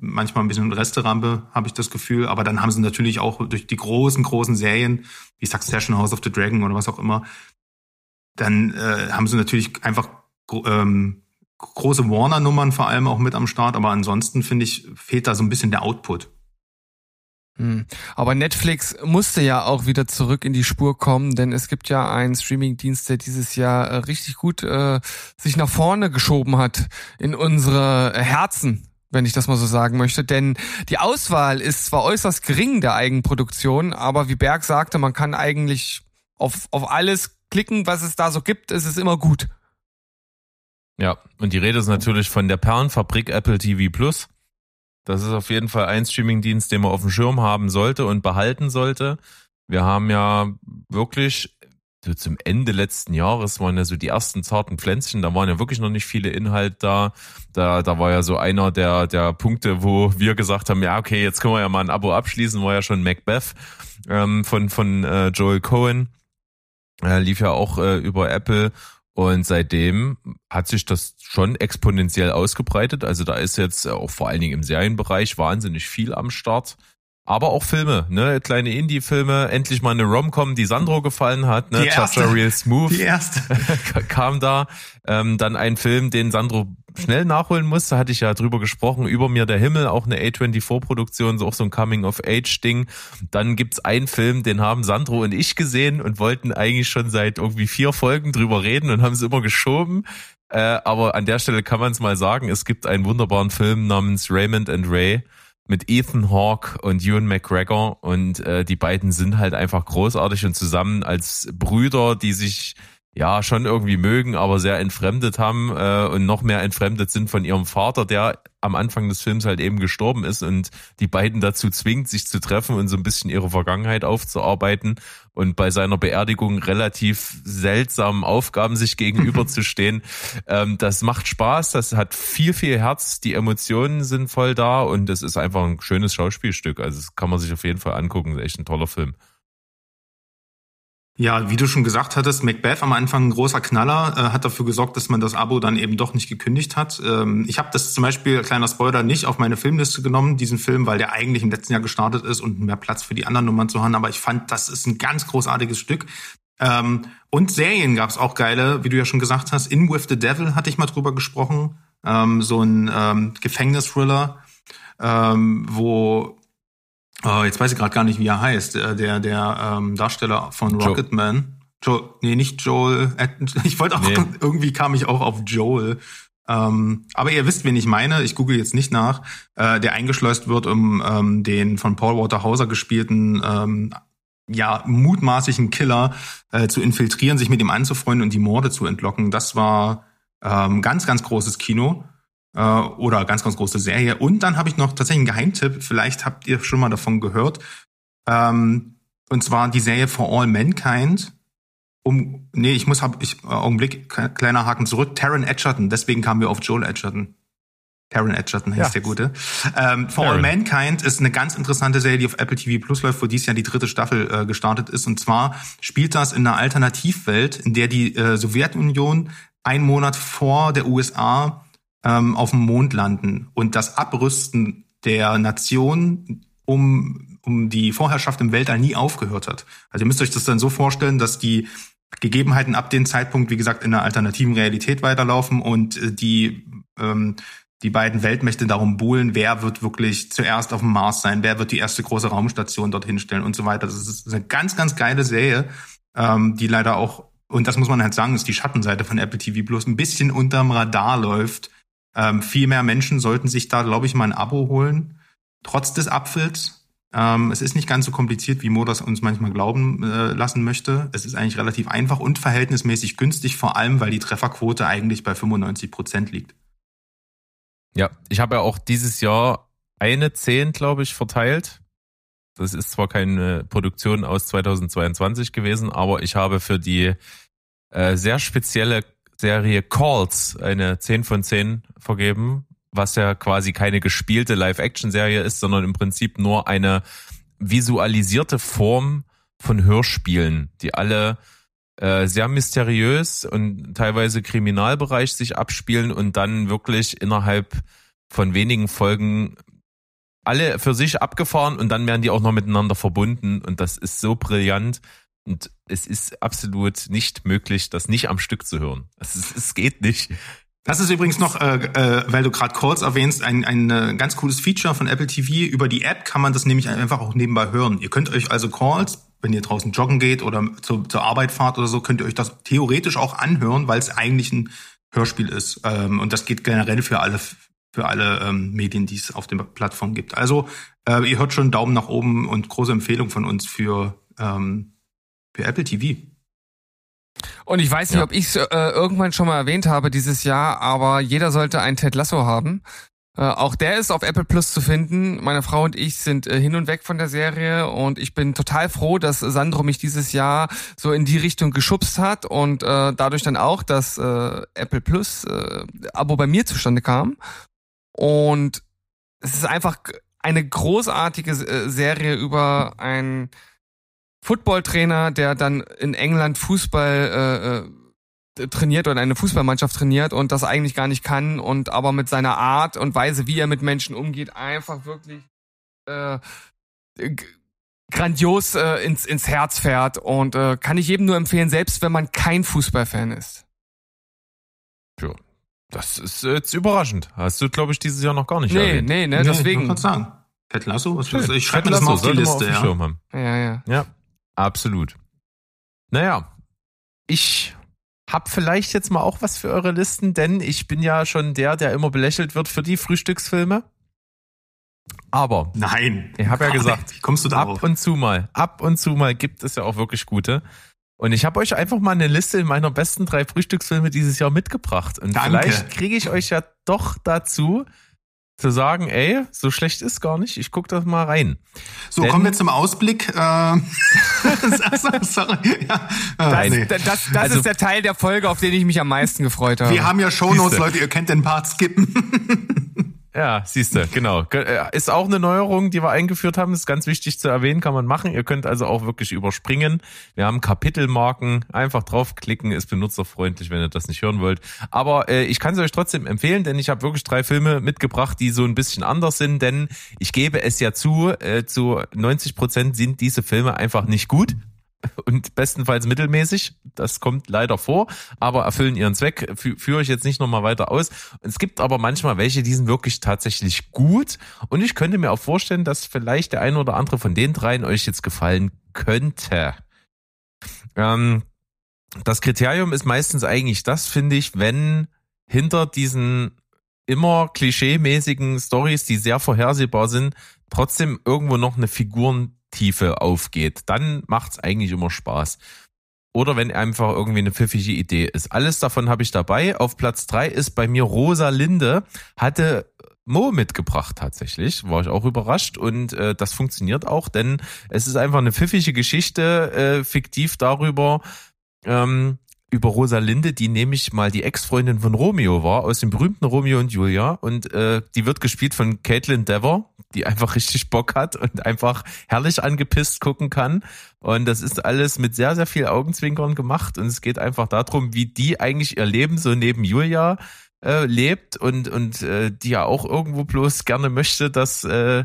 manchmal ein bisschen Resterampe habe ich das Gefühl. Aber dann haben sie natürlich auch durch die großen, großen Serien, wie Succession, House of the Dragon oder was auch immer, dann äh, haben sie natürlich einfach ähm, große Warner-Nummern vor allem auch mit am Start. Aber ansonsten finde ich, fehlt da so ein bisschen der Output. Hm. Aber Netflix musste ja auch wieder zurück in die Spur kommen, denn es gibt ja einen Streamingdienst, der dieses Jahr äh, richtig gut äh, sich nach vorne geschoben hat in unsere Herzen, wenn ich das mal so sagen möchte. Denn die Auswahl ist zwar äußerst gering der Eigenproduktion, aber wie Berg sagte, man kann eigentlich auf, auf alles klicken, was es da so gibt. Es ist immer gut. Ja, und die Rede ist natürlich von der Perlenfabrik Apple TV Plus. Das ist auf jeden Fall ein Streamingdienst, den man auf dem Schirm haben sollte und behalten sollte. Wir haben ja wirklich so zum Ende letzten Jahres waren ja so die ersten zarten Pflänzchen, da waren ja wirklich noch nicht viele Inhalte da. Da, da war ja so einer der, der Punkte, wo wir gesagt haben, ja, okay, jetzt können wir ja mal ein Abo abschließen, war ja schon Macbeth ähm, von, von äh, Joel Cohen. Äh, lief ja auch äh, über Apple und seitdem hat sich das schon exponentiell ausgebreitet. Also da ist jetzt auch vor allen Dingen im Serienbereich wahnsinnig viel am Start. Aber auch Filme, ne, kleine Indie-Filme, endlich mal eine Rom-Com, die Sandro gefallen hat, ne, erste, Real Smooth. Die erste. kam da. Ähm, dann ein Film, den Sandro schnell nachholen muss, da hatte ich ja drüber gesprochen, über mir der Himmel, auch eine A24-Produktion, so auch so ein Coming-of-Age-Ding. Dann gibt's einen Film, den haben Sandro und ich gesehen und wollten eigentlich schon seit irgendwie vier Folgen drüber reden und haben es immer geschoben. Äh, aber an der Stelle kann man es mal sagen, es gibt einen wunderbaren Film namens Raymond and Ray mit Ethan Hawke und Ewan McGregor und äh, die beiden sind halt einfach großartig und zusammen als Brüder, die sich ja schon irgendwie mögen, aber sehr entfremdet haben äh, und noch mehr entfremdet sind von ihrem Vater, der am Anfang des Films halt eben gestorben ist und die beiden dazu zwingt, sich zu treffen und so ein bisschen ihre Vergangenheit aufzuarbeiten und bei seiner Beerdigung relativ seltsamen Aufgaben sich gegenüberzustehen. ähm, das macht Spaß, das hat viel, viel Herz, die Emotionen sind voll da und es ist einfach ein schönes Schauspielstück. Also das kann man sich auf jeden Fall angucken, echt ein toller Film. Ja, wie du schon gesagt hattest, Macbeth am Anfang ein großer Knaller, äh, hat dafür gesorgt, dass man das Abo dann eben doch nicht gekündigt hat. Ähm, ich habe das zum Beispiel, kleiner Spoiler, nicht auf meine Filmliste genommen, diesen Film, weil der eigentlich im letzten Jahr gestartet ist und mehr Platz für die anderen Nummern zu haben. Aber ich fand, das ist ein ganz großartiges Stück. Ähm, und Serien gab's auch geile, wie du ja schon gesagt hast. In With the Devil hatte ich mal drüber gesprochen. Ähm, so ein ähm, Gefängnis-Thriller, ähm, wo Uh, jetzt weiß ich gerade gar nicht, wie er heißt. Der, der, der ähm, Darsteller von Rocketman. Joel, nee, nicht Joel. Ich wollte auch, nee. irgendwie kam ich auch auf Joel. Ähm, aber ihr wisst, wen ich meine. Ich google jetzt nicht nach. Äh, der eingeschleust wird, um ähm, den von Paul Walter Hauser gespielten, ähm, ja, mutmaßlichen Killer äh, zu infiltrieren, sich mit ihm anzufreunden und die Morde zu entlocken. Das war ähm, ganz, ganz großes Kino äh, oder ganz, ganz große Serie. Und dann habe ich noch tatsächlich einen Geheimtipp, vielleicht habt ihr schon mal davon gehört. Ähm, und zwar die Serie For All Mankind. Um, nee, ich muss, hab, ich, äh, Augenblick, kleiner Haken zurück. Taron Edgerton, deswegen kamen wir auf Joel Edgerton. Taron Edgerton heißt ja. der Gute. Ähm, For All Mankind ist eine ganz interessante Serie, die auf Apple TV Plus läuft, wo dies Jahr die dritte Staffel äh, gestartet ist. Und zwar spielt das in einer Alternativwelt, in der die äh, Sowjetunion einen Monat vor der USA ähm, auf dem Mond landen und das Abrüsten der Nation um, um die Vorherrschaft im Weltall nie aufgehört hat. Also ihr müsst euch das dann so vorstellen, dass die Gegebenheiten ab dem Zeitpunkt, wie gesagt, in einer alternativen Realität weiterlaufen und äh, die ähm, die beiden Weltmächte darum buhlen, wer wird wirklich zuerst auf dem Mars sein, wer wird die erste große Raumstation dorthin stellen und so weiter. Das ist eine ganz, ganz geile Serie, ähm, die leider auch, und das muss man halt sagen, ist die Schattenseite von Apple TV Plus, ein bisschen unterm Radar läuft, ähm, viel mehr Menschen sollten sich da, glaube ich, mal ein Abo holen, trotz des Apfels. Ähm, es ist nicht ganz so kompliziert, wie Mo das uns manchmal glauben äh, lassen möchte. Es ist eigentlich relativ einfach und verhältnismäßig günstig, vor allem weil die Trefferquote eigentlich bei 95 Prozent liegt. Ja, ich habe ja auch dieses Jahr eine 10, glaube ich, verteilt. Das ist zwar keine Produktion aus 2022 gewesen, aber ich habe für die äh, sehr spezielle Serie Calls eine 10 von 10 vergeben, was ja quasi keine gespielte Live-Action-Serie ist, sondern im Prinzip nur eine visualisierte Form von Hörspielen, die alle äh, sehr mysteriös und teilweise Kriminalbereich sich abspielen und dann wirklich innerhalb von wenigen Folgen alle für sich abgefahren und dann werden die auch noch miteinander verbunden und das ist so brillant. Und es ist absolut nicht möglich, das nicht am Stück zu hören. Es, ist, es geht nicht. Das ist übrigens noch, äh, äh, weil du gerade Calls erwähnst, ein, ein äh, ganz cooles Feature von Apple TV. Über die App kann man das nämlich einfach auch nebenbei hören. Ihr könnt euch also Calls, wenn ihr draußen joggen geht oder zu, zur Arbeit fahrt oder so, könnt ihr euch das theoretisch auch anhören, weil es eigentlich ein Hörspiel ist. Ähm, und das geht generell für alle für alle ähm, Medien, die es auf der Plattform gibt. Also äh, ihr hört schon Daumen nach oben und große Empfehlung von uns für ähm, für Apple TV. Und ich weiß nicht, ja. ob ich es äh, irgendwann schon mal erwähnt habe dieses Jahr, aber jeder sollte einen Ted Lasso haben. Äh, auch der ist auf Apple Plus zu finden. Meine Frau und ich sind äh, hin und weg von der Serie und ich bin total froh, dass Sandro mich dieses Jahr so in die Richtung geschubst hat und äh, dadurch dann auch das äh, Apple Plus äh, Abo bei mir zustande kam. Und es ist einfach eine großartige äh, Serie über ein Footballtrainer, der dann in England Fußball äh, äh, trainiert oder eine Fußballmannschaft trainiert und das eigentlich gar nicht kann und aber mit seiner Art und Weise, wie er mit Menschen umgeht, einfach wirklich äh, grandios äh, ins, ins Herz fährt und äh, kann ich jedem nur empfehlen, selbst wenn man kein Fußballfan ist. Ja, Das ist jetzt überraschend. Hast du, glaube ich, dieses Jahr noch gar nicht nee, erwähnt. Nee, ne, nee, deswegen. Ich sagen. Ted Lasso, ich schreibe das mal auf die Liste, auf ja. ja. Ja, ja. Absolut. Naja, ich hab vielleicht jetzt mal auch was für eure Listen, denn ich bin ja schon der, der immer belächelt wird für die Frühstücksfilme. Aber nein, ich habe ja gesagt, kommst du da ab auf? und zu mal, ab und zu mal gibt es ja auch wirklich gute. Und ich habe euch einfach mal eine Liste meiner besten drei Frühstücksfilme dieses Jahr mitgebracht. Und Danke. vielleicht kriege ich euch ja doch dazu, zu sagen, ey, so schlecht ist gar nicht, ich guck das mal rein. So, Denn, kommen wir zum Ausblick. Äh, sorry. Ja, äh, nee. Das, das, das also, ist der Teil der Folge, auf den ich mich am meisten gefreut habe. Wir haben ja Shownotes, Leute, ihr könnt den Part skippen. Ja, siehst du, genau. Äh, ist auch eine Neuerung, die wir eingeführt haben. ist ganz wichtig zu erwähnen, kann man machen. Ihr könnt also auch wirklich überspringen. Wir haben Kapitelmarken. Einfach draufklicken, ist benutzerfreundlich, wenn ihr das nicht hören wollt. Aber äh, ich kann es euch trotzdem empfehlen, denn ich habe wirklich drei Filme mitgebracht, die so ein bisschen anders sind. Denn ich gebe es ja zu, äh, zu 90 Prozent sind diese Filme einfach nicht gut und bestenfalls mittelmäßig. Das kommt leider vor, aber erfüllen ihren Zweck. Fü führe ich jetzt nicht nochmal weiter aus. Es gibt aber manchmal welche, die sind wirklich tatsächlich gut. Und ich könnte mir auch vorstellen, dass vielleicht der eine oder andere von den dreien euch jetzt gefallen könnte. Ähm, das Kriterium ist meistens eigentlich das, finde ich, wenn hinter diesen immer klischeemäßigen Stories, die sehr vorhersehbar sind, trotzdem irgendwo noch eine Figuren Tiefe aufgeht, dann macht's eigentlich immer Spaß. Oder wenn einfach irgendwie eine pfiffige Idee ist. Alles davon habe ich dabei. Auf Platz drei ist bei mir Rosa Linde. Hatte Mo mitgebracht tatsächlich, war ich auch überrascht und äh, das funktioniert auch, denn es ist einfach eine pfiffige Geschichte, äh, fiktiv darüber, ähm, über Rosalinde, die nämlich mal die Ex-Freundin von Romeo war, aus dem berühmten Romeo und Julia. Und äh, die wird gespielt von Caitlin Dever, die einfach richtig Bock hat und einfach herrlich angepisst gucken kann. Und das ist alles mit sehr, sehr viel Augenzwinkern gemacht. Und es geht einfach darum, wie die eigentlich ihr Leben so neben Julia äh, lebt und, und äh, die ja auch irgendwo bloß gerne möchte, dass äh,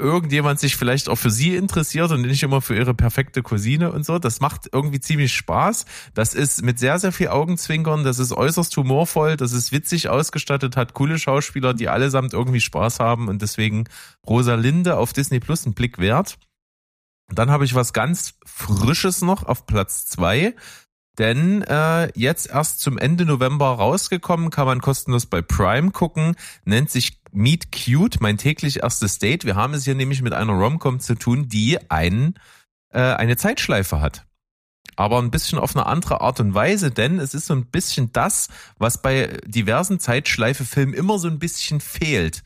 irgendjemand sich vielleicht auch für sie interessiert und nicht immer für ihre perfekte Cousine und so. Das macht irgendwie ziemlich Spaß. Das ist mit sehr, sehr viel Augenzwinkern. Das ist äußerst humorvoll. Das ist witzig ausgestattet, hat coole Schauspieler, die allesamt irgendwie Spaß haben und deswegen Rosalinde auf Disney Plus einen Blick wert. Dann habe ich was ganz Frisches noch auf Platz zwei. Denn äh, jetzt erst zum Ende November rausgekommen, kann man kostenlos bei Prime gucken, nennt sich Meet Cute, mein täglich erstes Date. Wir haben es hier nämlich mit einer Romcom zu tun, die einen, äh, eine Zeitschleife hat. Aber ein bisschen auf eine andere Art und Weise, denn es ist so ein bisschen das, was bei diversen Zeitschleife-Filmen immer so ein bisschen fehlt.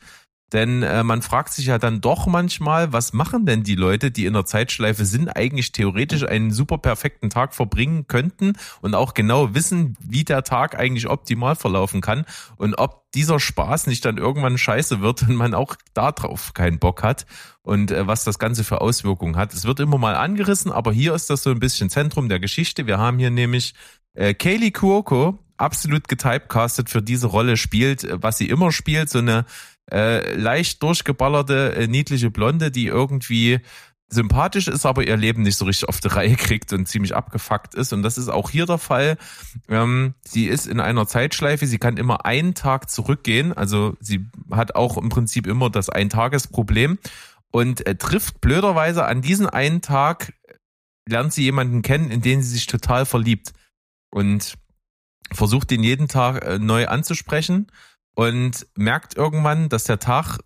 Denn äh, man fragt sich ja dann doch manchmal, was machen denn die Leute, die in der Zeitschleife sind, eigentlich theoretisch einen super perfekten Tag verbringen könnten und auch genau wissen, wie der Tag eigentlich optimal verlaufen kann und ob dieser Spaß nicht dann irgendwann scheiße wird und man auch darauf keinen Bock hat und äh, was das Ganze für Auswirkungen hat. Es wird immer mal angerissen, aber hier ist das so ein bisschen Zentrum der Geschichte. Wir haben hier nämlich äh, Kaylee Kuoko, absolut getypecastet für diese Rolle, spielt, äh, was sie immer spielt, so eine äh, leicht durchgeballerte, äh, niedliche Blonde, die irgendwie sympathisch ist, aber ihr Leben nicht so richtig auf die Reihe kriegt und ziemlich abgefuckt ist. Und das ist auch hier der Fall. Ähm, sie ist in einer Zeitschleife, sie kann immer einen Tag zurückgehen. Also sie hat auch im Prinzip immer das Eintagesproblem und äh, trifft blöderweise an diesen einen Tag, lernt sie jemanden kennen, in den sie sich total verliebt. Und versucht ihn jeden Tag äh, neu anzusprechen und merkt irgendwann, dass der Tag,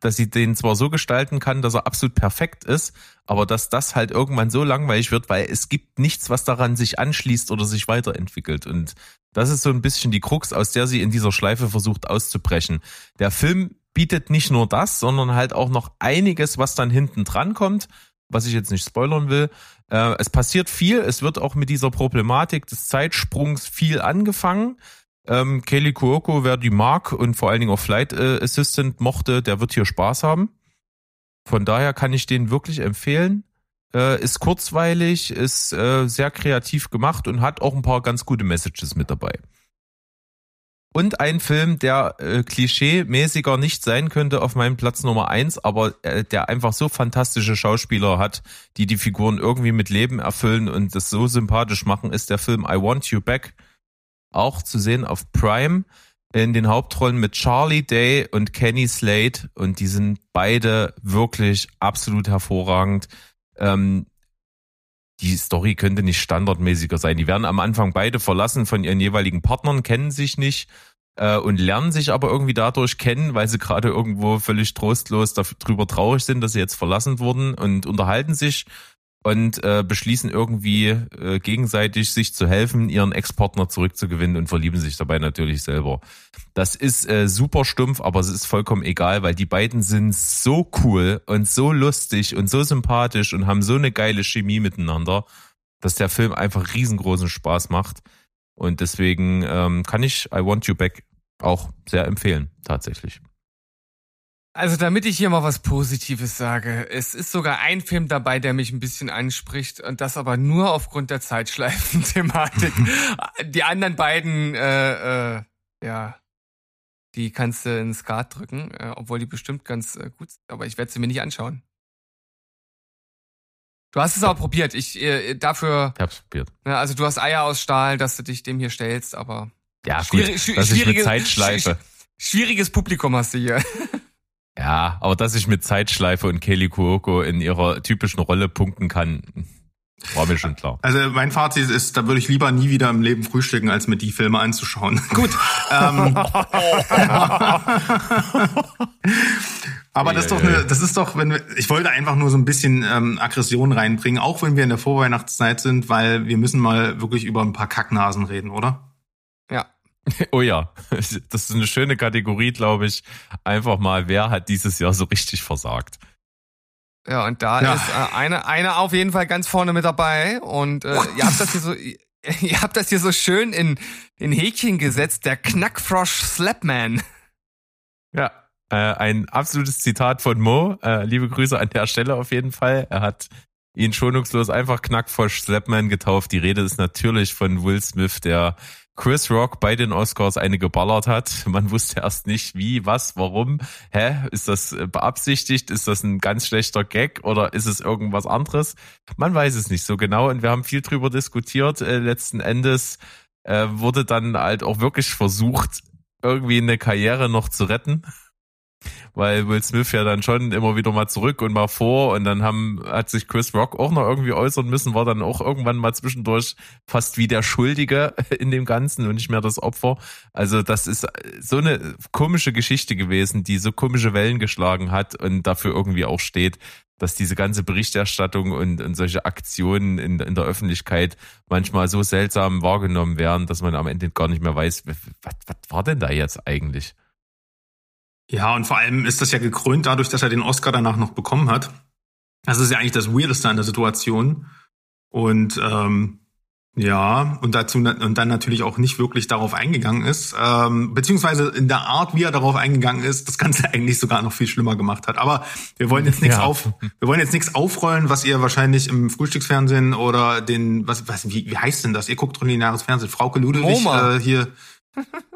dass sie den zwar so gestalten kann, dass er absolut perfekt ist, aber dass das halt irgendwann so langweilig wird, weil es gibt nichts, was daran sich anschließt oder sich weiterentwickelt. Und das ist so ein bisschen die Krux, aus der sie in dieser Schleife versucht auszubrechen. Der Film bietet nicht nur das, sondern halt auch noch einiges, was dann hinten dran kommt, was ich jetzt nicht spoilern will. Äh, es passiert viel, es wird auch mit dieser Problematik des Zeitsprungs viel angefangen. Ähm, Kelly Kuoko, wer die mag und vor allen Dingen auch Flight äh, Assistant mochte, der wird hier Spaß haben. Von daher kann ich den wirklich empfehlen. Äh, ist kurzweilig, ist äh, sehr kreativ gemacht und hat auch ein paar ganz gute Messages mit dabei. Und ein Film, der äh, klischee-mäßiger nicht sein könnte auf meinem Platz Nummer eins, aber äh, der einfach so fantastische Schauspieler hat, die die Figuren irgendwie mit Leben erfüllen und das so sympathisch machen, ist der Film I Want You Back auch zu sehen auf Prime in den Hauptrollen mit Charlie Day und Kenny Slade und die sind beide wirklich absolut hervorragend. Ähm, die Story könnte nicht standardmäßiger sein. Die werden am Anfang beide verlassen von ihren jeweiligen Partnern, kennen sich nicht äh, und lernen sich aber irgendwie dadurch kennen, weil sie gerade irgendwo völlig trostlos darüber traurig sind, dass sie jetzt verlassen wurden und unterhalten sich und äh, beschließen irgendwie äh, gegenseitig sich zu helfen, ihren Ex-Partner zurückzugewinnen und verlieben sich dabei natürlich selber. Das ist äh, super stumpf, aber es ist vollkommen egal, weil die beiden sind so cool und so lustig und so sympathisch und haben so eine geile Chemie miteinander, dass der Film einfach riesengroßen Spaß macht. Und deswegen ähm, kann ich I Want You Back auch sehr empfehlen, tatsächlich. Also damit ich hier mal was Positives sage, es ist sogar ein Film dabei, der mich ein bisschen anspricht und das aber nur aufgrund der Zeitschleifen-Thematik. die anderen beiden, äh, äh, ja, die kannst du ins Skat drücken, äh, obwohl die bestimmt ganz äh, gut sind, aber ich werde sie mir nicht anschauen. Du hast es aber probiert. Ich äh, dafür. Ich hab's probiert. Ja, also du hast Eier aus Stahl, dass du dich dem hier stellst, aber. Ja, schwierig, gut, dass ich mit Zeitschleife. Schwieriges Publikum hast du hier. Ja, aber dass ich mit Zeitschleife und Kelly Kuoko in ihrer typischen Rolle punkten kann, war mir schon klar. Also mein Fazit ist, da würde ich lieber nie wieder im Leben frühstücken, als mir die Filme anzuschauen. Gut. ähm, aber das ist doch eine, das ist doch, wenn wir, ich wollte einfach nur so ein bisschen ähm, Aggression reinbringen, auch wenn wir in der Vorweihnachtszeit sind, weil wir müssen mal wirklich über ein paar Kacknasen reden, oder? Oh ja, das ist eine schöne Kategorie, glaube ich. Einfach mal, wer hat dieses Jahr so richtig versagt? Ja, und da ja. ist äh, eine, eine auf jeden Fall ganz vorne mit dabei. Und äh, ihr habt das hier so, ihr habt das hier so schön in, in Häkchen gesetzt, der Knackfrosch Slapman. Ja, äh, ein absolutes Zitat von Mo. Äh, liebe Grüße an der Stelle auf jeden Fall. Er hat ihn schonungslos einfach Knackfrosch Slapman getauft. Die Rede ist natürlich von Will Smith, der Chris Rock bei den Oscars eine geballert hat. Man wusste erst nicht, wie, was, warum. Hä? Ist das äh, beabsichtigt? Ist das ein ganz schlechter Gag oder ist es irgendwas anderes? Man weiß es nicht so genau und wir haben viel drüber diskutiert. Äh, letzten Endes äh, wurde dann halt auch wirklich versucht, irgendwie eine Karriere noch zu retten weil Will Smith ja dann schon immer wieder mal zurück und mal vor und dann haben, hat sich Chris Rock auch noch irgendwie äußern müssen, war dann auch irgendwann mal zwischendurch fast wie der Schuldige in dem Ganzen und nicht mehr das Opfer. Also das ist so eine komische Geschichte gewesen, die so komische Wellen geschlagen hat und dafür irgendwie auch steht, dass diese ganze Berichterstattung und, und solche Aktionen in, in der Öffentlichkeit manchmal so seltsam wahrgenommen werden, dass man am Ende gar nicht mehr weiß, was, was war denn da jetzt eigentlich? Ja, und vor allem ist das ja gekrönt dadurch, dass er den Oscar danach noch bekommen hat. Das ist ja eigentlich das Weirdeste an der Situation. Und ähm, ja, und dazu und dann natürlich auch nicht wirklich darauf eingegangen ist, ähm, beziehungsweise in der Art, wie er darauf eingegangen ist, das Ganze eigentlich sogar noch viel schlimmer gemacht hat. Aber wir wollen jetzt nichts ja. auf, wir wollen jetzt nichts aufrollen, was ihr wahrscheinlich im Frühstücksfernsehen oder den, was, was, wie, wie heißt denn das? Ihr guckt lineares Fernsehen, Frauke Ludewig äh, hier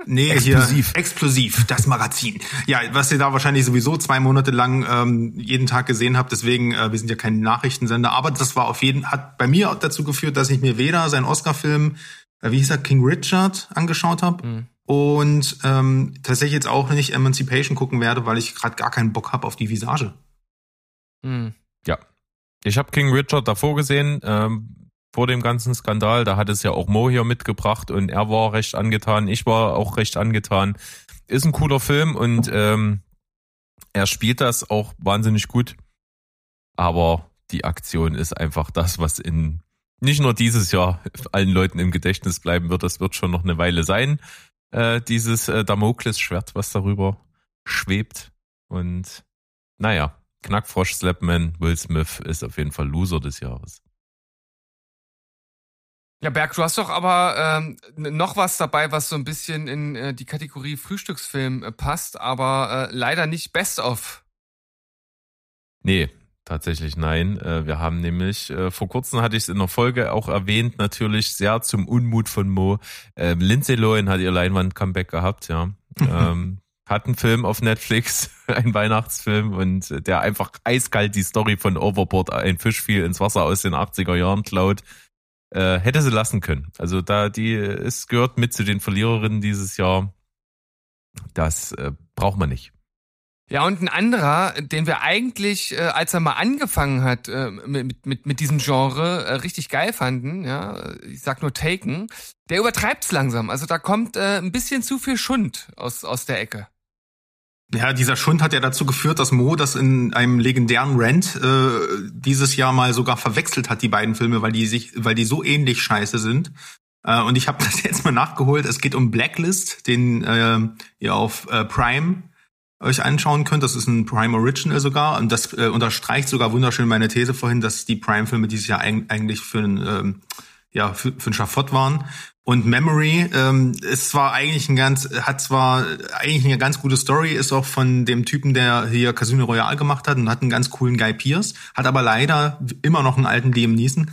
Nee, explosiv. Hier, explosiv, das Magazin. Ja, was ihr da wahrscheinlich sowieso zwei Monate lang ähm, jeden Tag gesehen habt, deswegen, äh, wir sind ja kein Nachrichtensender, aber das war auf jeden, hat bei mir dazu geführt, dass ich mir weder seinen Oscar-Film, äh, wie hieß er, King Richard, angeschaut habe mhm. und ähm, tatsächlich jetzt auch nicht Emancipation gucken werde, weil ich gerade gar keinen Bock habe auf die Visage. Mhm. Ja. Ich habe King Richard davor gesehen, ähm, vor dem ganzen Skandal. Da hat es ja auch Mo hier mitgebracht und er war recht angetan. Ich war auch recht angetan. Ist ein cooler Film und ähm, er spielt das auch wahnsinnig gut. Aber die Aktion ist einfach das, was in nicht nur dieses Jahr allen Leuten im Gedächtnis bleiben wird. Das wird schon noch eine Weile sein. Äh, dieses äh, Damoklesschwert, was darüber schwebt. Und naja, Knackfrosch Slapman Will Smith ist auf jeden Fall Loser des Jahres. Ja, Berg, du hast doch aber ähm, noch was dabei, was so ein bisschen in äh, die Kategorie Frühstücksfilm äh, passt, aber äh, leider nicht Best of. Nee, tatsächlich nein. Äh, wir haben nämlich, äh, vor kurzem hatte ich es in der Folge auch erwähnt, natürlich sehr zum Unmut von Mo. Äh, Lindsay Lohan hat ihr Leinwand-Comeback gehabt, ja. ähm, hat einen Film auf Netflix, ein Weihnachtsfilm und der einfach eiskalt die Story von Overboard, ein Fisch fiel ins Wasser aus den 80er Jahren klaut äh, hätte sie lassen können. Also da die es gehört mit zu den Verliererinnen dieses Jahr. Das äh, braucht man nicht. Ja, und ein anderer, den wir eigentlich, äh, als er mal angefangen hat äh, mit, mit, mit diesem Genre, äh, richtig geil fanden, ja, ich sag nur Taken, der übertreibt's langsam. Also da kommt äh, ein bisschen zu viel Schund aus, aus der Ecke. Ja, dieser Schund hat ja dazu geführt, dass Mo das in einem legendären Rant äh, dieses Jahr mal sogar verwechselt hat, die beiden Filme, weil die sich, weil die so ähnlich scheiße sind. Äh, und ich habe das jetzt mal nachgeholt. Es geht um Blacklist, den äh, ihr auf äh, Prime euch anschauen könnt. Das ist ein Prime Original sogar und das äh, unterstreicht sogar wunderschön meine These vorhin, dass die Prime-Filme dieses Jahr eigentlich für ein ähm, ja für, für ein Schafott waren. Und Memory ähm, ist zwar eigentlich ein ganz, hat zwar eigentlich eine ganz gute Story, ist auch von dem Typen, der hier Casino Royale gemacht hat und hat einen ganz coolen Guy Pierce, hat aber leider immer noch einen alten Liam Neeson.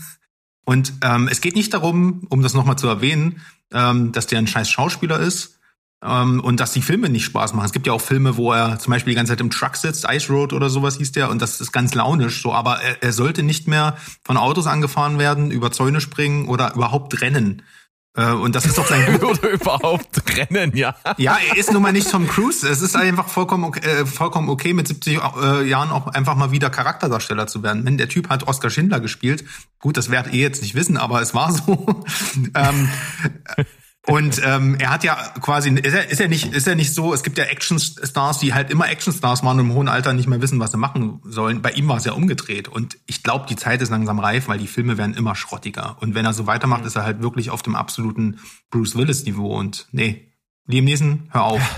Und ähm, es geht nicht darum, um das nochmal zu erwähnen, ähm, dass der ein scheiß Schauspieler ist, ähm, und dass die Filme nicht Spaß machen. Es gibt ja auch Filme, wo er zum Beispiel die ganze Zeit im Truck sitzt, Ice Road oder sowas hieß der, und das ist ganz launisch so, aber er, er sollte nicht mehr von Autos angefahren werden, über Zäune springen oder überhaupt rennen. Äh, und das ist doch sein oder überhaupt rennen, ja. Ja, er ist nun mal nicht Tom Cruise. Es ist einfach vollkommen okay, äh, vollkommen okay mit 70 äh, Jahren auch einfach mal wieder Charakterdarsteller zu werden. Wenn der Typ hat Oscar Schindler gespielt, gut, das werdet ihr jetzt nicht wissen, aber es war so. und ähm, er hat ja quasi, ist er, ist er nicht, ist er nicht so, es gibt ja Actionstars, die halt immer Actionstars waren und im hohen Alter nicht mehr wissen, was sie machen sollen. Bei ihm war es ja umgedreht. Und ich glaube, die Zeit ist langsam reif, weil die Filme werden immer schrottiger. Und wenn er so weitermacht, mhm. ist er halt wirklich auf dem absoluten Bruce Willis-Niveau. Und nee, Liam Neeson, hör auf.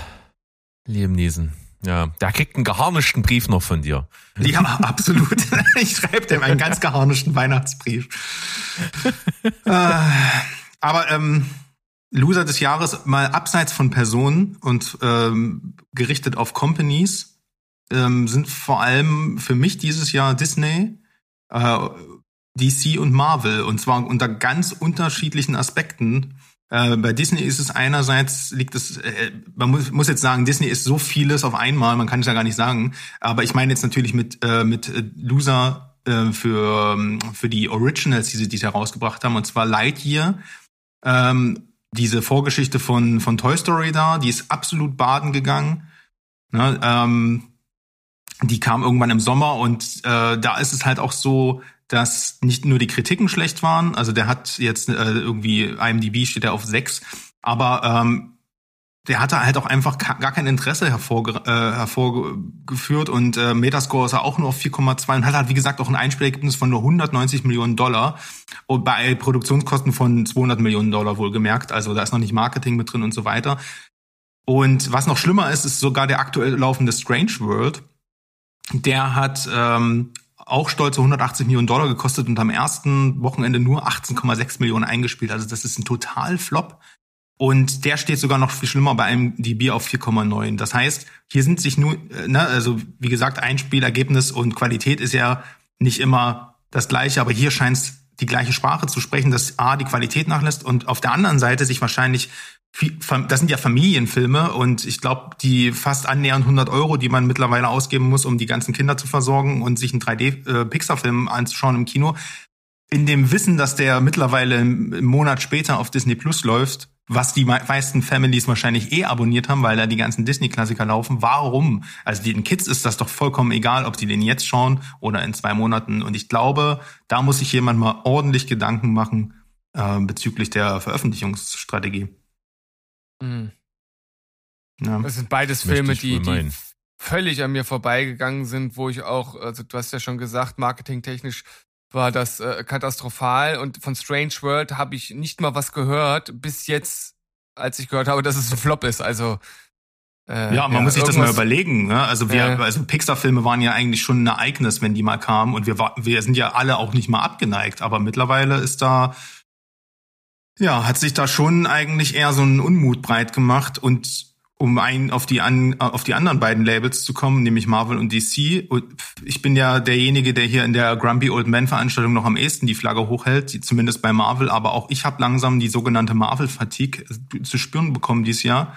Liam Neeson. Ja, der kriegt einen geharnischten Brief noch von dir. Ja, absolut. Ich schreibe dem einen ganz geharnischten Weihnachtsbrief. äh, aber ähm, Loser des Jahres mal abseits von Personen und ähm, gerichtet auf Companies ähm, sind vor allem für mich dieses Jahr Disney, äh, DC und Marvel und zwar unter ganz unterschiedlichen Aspekten. Äh, bei Disney ist es einerseits liegt es, äh, man muss, muss jetzt sagen, Disney ist so vieles auf einmal, man kann es ja gar nicht sagen. Aber ich meine jetzt natürlich mit äh, mit äh, Loser äh, für für die Originals, die sie dies herausgebracht haben, und zwar Lightyear. Ähm, diese Vorgeschichte von, von Toy Story da, die ist absolut baden gegangen. Ne, ähm, die kam irgendwann im Sommer und äh, da ist es halt auch so, dass nicht nur die Kritiken schlecht waren, also der hat jetzt äh, irgendwie IMDb steht er auf sechs, aber ähm, der hatte halt auch einfach gar kein Interesse hervorge äh, hervorgeführt und äh, Metascore ist er auch nur auf 4,2 und hat halt wie gesagt auch ein Einspielergebnis von nur 190 Millionen Dollar und bei Produktionskosten von 200 Millionen Dollar wohlgemerkt, also da ist noch nicht Marketing mit drin und so weiter. Und was noch schlimmer ist, ist sogar der aktuell laufende Strange World. Der hat ähm, auch stolze 180 Millionen Dollar gekostet und am ersten Wochenende nur 18,6 Millionen eingespielt. Also das ist ein total Flop. Und der steht sogar noch viel schlimmer bei einem DB auf 4,9. Das heißt, hier sind sich nur, äh, ne, also wie gesagt, Einspielergebnis und Qualität ist ja nicht immer das gleiche, aber hier scheint es die gleiche Sprache zu sprechen, dass A, die Qualität nachlässt und auf der anderen Seite sich wahrscheinlich, das sind ja Familienfilme und ich glaube, die fast annähernd 100 Euro, die man mittlerweile ausgeben muss, um die ganzen Kinder zu versorgen und sich einen 3D-Pixar-Film äh, anzuschauen im Kino, in dem Wissen, dass der mittlerweile im Monat später auf Disney Plus läuft, was die meisten Families wahrscheinlich eh abonniert haben, weil da die ganzen Disney-Klassiker laufen. Warum? Also den Kids ist das doch vollkommen egal, ob sie den jetzt schauen oder in zwei Monaten. Und ich glaube, da muss sich jemand mal ordentlich Gedanken machen äh, bezüglich der Veröffentlichungsstrategie. Mhm. Ja. Das sind beides Filme, die, die völlig an mir vorbeigegangen sind, wo ich auch, also du hast ja schon gesagt, marketingtechnisch war das äh, katastrophal und von Strange World habe ich nicht mal was gehört, bis jetzt, als ich gehört habe, dass es ein Flop ist. Also äh, ja, man ja, muss sich das mal überlegen. Ne? Also wir, äh, also Pixar-Filme waren ja eigentlich schon ein Ereignis, wenn die mal kamen und wir, wir sind ja alle auch nicht mal abgeneigt, aber mittlerweile ist da ja, hat sich da schon eigentlich eher so ein Unmut breit gemacht und um ein auf die an, auf die anderen beiden Labels zu kommen, nämlich Marvel und DC. Und ich bin ja derjenige, der hier in der Grumpy Old Man Veranstaltung noch am ehesten die Flagge hochhält, die, zumindest bei Marvel. Aber auch ich habe langsam die sogenannte Marvel Fatigue zu spüren bekommen dieses Jahr.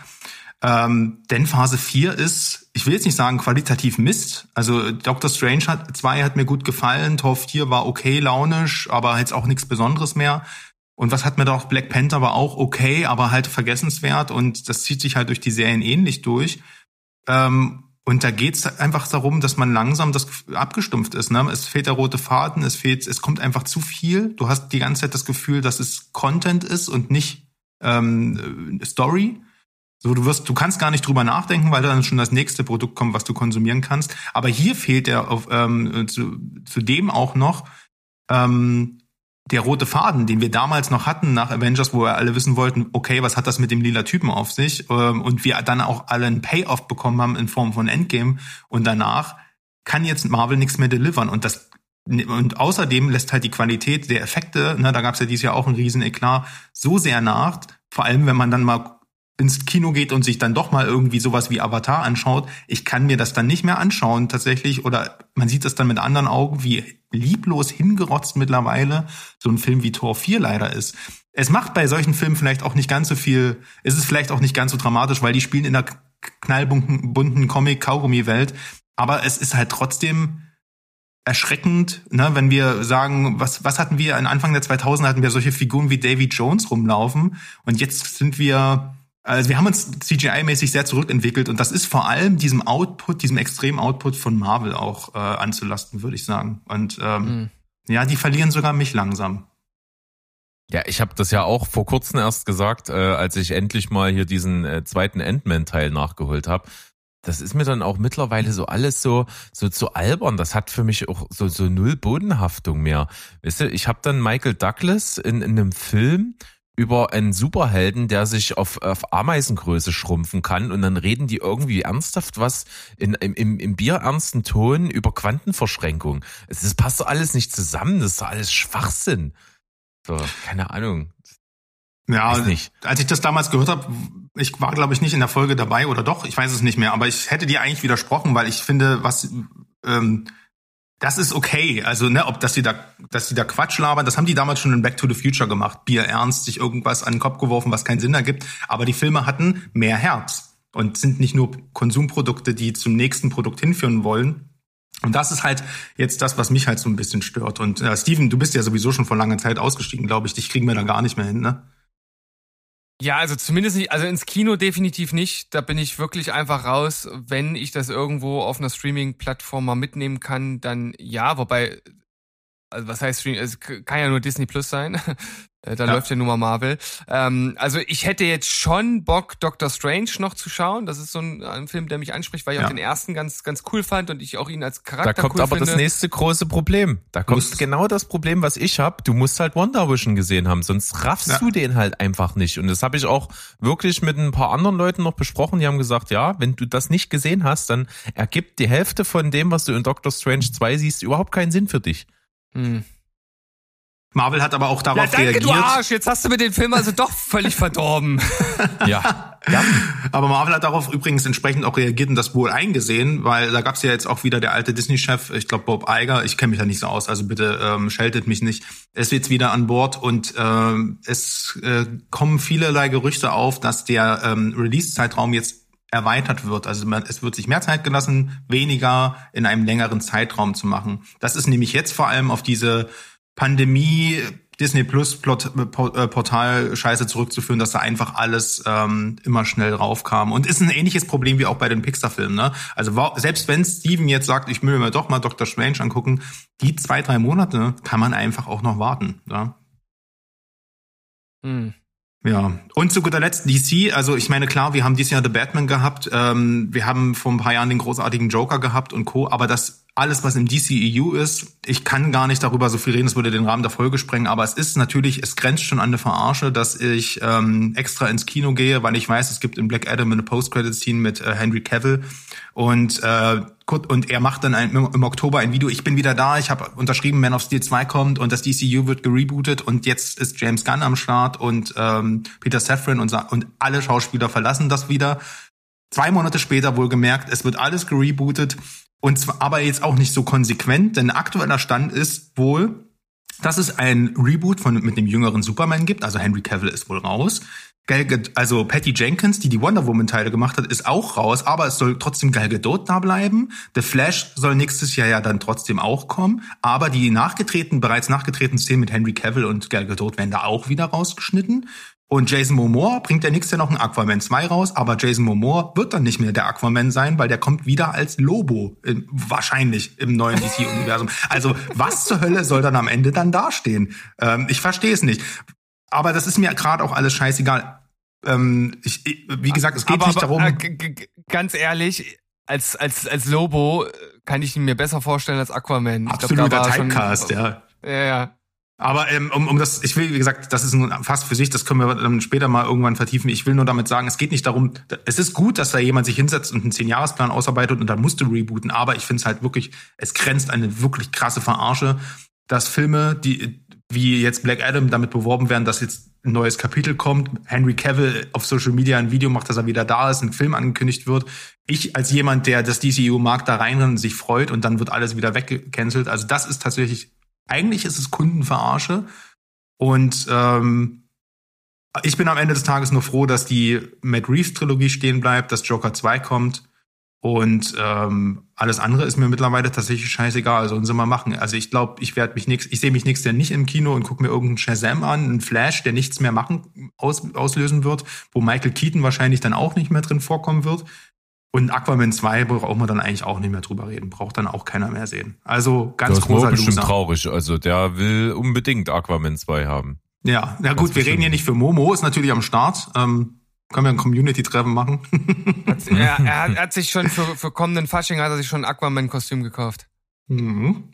Ähm, denn Phase 4 ist, ich will jetzt nicht sagen qualitativ Mist. Also Doctor Strange hat 2 hat mir gut gefallen, Tor 4 war okay launisch, aber jetzt auch nichts Besonderes mehr. Und was hat mir doch Black Panther war auch okay, aber halt vergessenswert und das zieht sich halt durch die Serien ähnlich durch. Ähm, und da geht's einfach darum, dass man langsam das abgestumpft ist. Ne? Es fehlt der rote Faden, es fehlt, es kommt einfach zu viel. Du hast die ganze Zeit das Gefühl, dass es Content ist und nicht ähm, Story. So, du wirst, du kannst gar nicht drüber nachdenken, weil dann schon das nächste Produkt kommt, was du konsumieren kannst. Aber hier fehlt auf, ähm, zu, zudem auch noch ähm, der rote Faden, den wir damals noch hatten nach Avengers, wo wir alle wissen wollten, okay, was hat das mit dem lila Typen auf sich? Ähm, und wir dann auch alle einen Payoff bekommen haben in Form von Endgame. Und danach kann jetzt Marvel nichts mehr delivern. Und das und außerdem lässt halt die Qualität der Effekte, ne, da gab es ja dieses Jahr auch einen riesen Eklat, so sehr nach, vor allem wenn man dann mal ins Kino geht und sich dann doch mal irgendwie sowas wie Avatar anschaut, ich kann mir das dann nicht mehr anschauen tatsächlich oder man sieht das dann mit anderen Augen, wie lieblos hingerotzt mittlerweile so ein Film wie Tor 4 leider ist. Es macht bei solchen Filmen vielleicht auch nicht ganz so viel, es ist vielleicht auch nicht ganz so dramatisch, weil die spielen in der knallbunten bunten Comic-Kaugummi-Welt, aber es ist halt trotzdem erschreckend, ne, wenn wir sagen, was, was hatten wir, an Anfang der 2000 hatten wir solche Figuren wie Davy Jones rumlaufen und jetzt sind wir also wir haben uns CGI-mäßig sehr zurückentwickelt und das ist vor allem diesem Output, diesem extremen Output von Marvel auch äh, anzulasten, würde ich sagen. Und ähm, mhm. ja, die verlieren sogar mich langsam. Ja, ich habe das ja auch vor kurzem erst gesagt, äh, als ich endlich mal hier diesen äh, zweiten Ant-Man-Teil nachgeholt habe. Das ist mir dann auch mittlerweile so alles so so zu albern. Das hat für mich auch so so null Bodenhaftung mehr. Weißt du, ich habe dann Michael Douglas in, in einem Film über einen Superhelden, der sich auf, auf Ameisengröße schrumpfen kann und dann reden die irgendwie ernsthaft was in, im, im bierernsten Ton über Quantenverschränkung. Das passt doch alles nicht zusammen, das ist doch alles Schwachsinn. So, keine Ahnung. Ja, nicht. als ich das damals gehört habe, ich war glaube ich nicht in der Folge dabei oder doch, ich weiß es nicht mehr, aber ich hätte dir eigentlich widersprochen, weil ich finde, was ähm, das ist okay. Also, ne, ob dass sie da, dass sie da Quatsch labern, das haben die damals schon in Back to the Future gemacht. Bier ernst, sich irgendwas an den Kopf geworfen, was keinen Sinn ergibt. Aber die Filme hatten mehr Herz und sind nicht nur Konsumprodukte, die zum nächsten Produkt hinführen wollen. Und das ist halt jetzt das, was mich halt so ein bisschen stört. Und äh, Steven, du bist ja sowieso schon vor langer Zeit ausgestiegen, glaube ich. Dich kriegen wir da gar nicht mehr hin, ne? Ja, also zumindest nicht, also ins Kino definitiv nicht. Da bin ich wirklich einfach raus. Wenn ich das irgendwo auf einer Streaming-Plattform mal mitnehmen kann, dann ja, wobei, also was heißt Streaming? Es kann ja nur Disney Plus sein. Äh, da ja. läuft ja nur mal Marvel. Ähm, also ich hätte jetzt schon Bock, Doctor Strange noch zu schauen. Das ist so ein, ein Film, der mich anspricht, weil ich ja. auch den ersten ganz, ganz cool fand und ich auch ihn als Charakter Da kommt cool aber finde. das nächste große Problem. Da kommt Muss. genau das Problem, was ich habe. Du musst halt Wonder Vision gesehen haben, sonst raffst ja. du den halt einfach nicht. Und das habe ich auch wirklich mit ein paar anderen Leuten noch besprochen. Die haben gesagt, ja, wenn du das nicht gesehen hast, dann ergibt die Hälfte von dem, was du in Doctor Strange 2 siehst, überhaupt keinen Sinn für dich. Hm. Marvel hat aber auch darauf ja, danke, reagiert. Du Arsch, jetzt hast du mir den Film also doch völlig verdorben. ja. ja. Aber Marvel hat darauf übrigens entsprechend auch reagiert und das wohl eingesehen, weil da gab's ja jetzt auch wieder der alte Disney-Chef, ich glaube Bob Iger, ich kenne mich da nicht so aus, also bitte ähm, scheltet mich nicht. Ist jetzt wieder an Bord und ähm, es äh, kommen vielerlei Gerüchte auf, dass der ähm, Release-Zeitraum jetzt erweitert wird. Also man, es wird sich mehr Zeit gelassen, weniger in einem längeren Zeitraum zu machen. Das ist nämlich jetzt vor allem auf diese Pandemie Disney Plus Plot, äh, Portal Scheiße zurückzuführen, dass da einfach alles ähm, immer schnell raufkam. Und ist ein ähnliches Problem wie auch bei den Pixar-Filmen. Ne? Also selbst wenn Steven jetzt sagt, ich will mir doch mal Dr. Strange angucken, die zwei, drei Monate kann man einfach auch noch warten. Ja? Hm. Ja, und zu guter Letzt DC. Also ich meine, klar, wir haben dieses Jahr The Batman gehabt, ähm, wir haben vor ein paar Jahren den großartigen Joker gehabt und Co. Aber das alles, was im DCEU ist, ich kann gar nicht darüber so viel reden, das würde den Rahmen der Folge sprengen, aber es ist natürlich, es grenzt schon an eine Verarsche, dass ich ähm, extra ins Kino gehe, weil ich weiß, es gibt in Black Adam eine Post-Credit-Scene mit äh, Henry Cavill und äh, und er macht dann ein, im Oktober ein Video, ich bin wieder da, ich habe unterschrieben, Man of Steel 2 kommt und das DCU wird gerebootet und jetzt ist James Gunn am Start und ähm, Peter Safran und, und alle Schauspieler verlassen das wieder. Zwei Monate später wohl gemerkt, es wird alles gerebootet und zwar aber jetzt auch nicht so konsequent, denn aktueller Stand ist wohl, dass es ein Reboot von, mit dem jüngeren Superman gibt. Also Henry Cavill ist wohl raus. Also Patty Jenkins, die die Wonder Woman Teile gemacht hat, ist auch raus, aber es soll trotzdem Gal Gadot da bleiben. The Flash soll nächstes Jahr ja dann trotzdem auch kommen, aber die nachgetreten, bereits nachgetretenen Szenen mit Henry Cavill und Gal Gadot werden da auch wieder rausgeschnitten. Und Jason Momoa bringt ja nächstes Jahr noch ein Aquaman 2 raus, aber Jason Momoa wird dann nicht mehr der Aquaman sein, weil der kommt wieder als Lobo, in, wahrscheinlich im neuen DC-Universum. Also was zur Hölle soll dann am Ende dann dastehen? Ähm, ich verstehe es nicht. Aber das ist mir gerade auch alles scheißegal. Ähm, ich, wie gesagt, es geht aber, nicht aber, darum. Äh, ganz ehrlich, als, als, als Lobo äh, kann ich ihn mir besser vorstellen als Aquaman. Absoluter glaub, Typecast, schon, ja. Ja, ja. Aber ähm, um, um das, ich will, wie gesagt, das ist fast für sich, das können wir dann später mal irgendwann vertiefen. Ich will nur damit sagen, es geht nicht darum, es ist gut, dass da jemand sich hinsetzt und einen Zehn-Jahres-Plan ausarbeitet und dann musst du rebooten, aber ich finde es halt wirklich, es grenzt eine wirklich krasse Verarsche, dass Filme, die wie jetzt Black Adam damit beworben werden, dass jetzt ein neues Kapitel kommt, Henry Cavill auf Social Media ein Video macht, dass er wieder da ist, ein Film angekündigt wird. Ich als jemand, der das DCU mag, da reinrennt und sich freut und dann wird alles wieder weggecancelt. Also das ist tatsächlich, eigentlich ist es Kundenverarsche. Und ähm, ich bin am Ende des Tages nur froh, dass die Matt Reeves Trilogie stehen bleibt, dass Joker 2 kommt und ähm, alles andere ist mir mittlerweile tatsächlich scheißegal. Also uns mal machen. Also ich glaube, ich werde mich nix, ich sehe mich nächstes Jahr nicht im Kino und gucke mir irgendeinen Shazam an, einen Flash, der nichts mehr machen, aus, auslösen wird, wo Michael Keaton wahrscheinlich dann auch nicht mehr drin vorkommen wird. Und Aquaman 2 braucht man dann eigentlich auch nicht mehr drüber reden. Braucht dann auch keiner mehr sehen. Also ganz das großer Das ist bestimmt traurig. Also der will unbedingt Aquaman 2 haben. Ja, na gut, wir reden hier nicht für Momo, ist natürlich am Start. Ähm, können wir ein Community-Treffen machen? er, er, hat, er, hat, sich schon für, für kommenden Fasching hat er sich schon ein Aquaman-Kostüm gekauft. Mhm.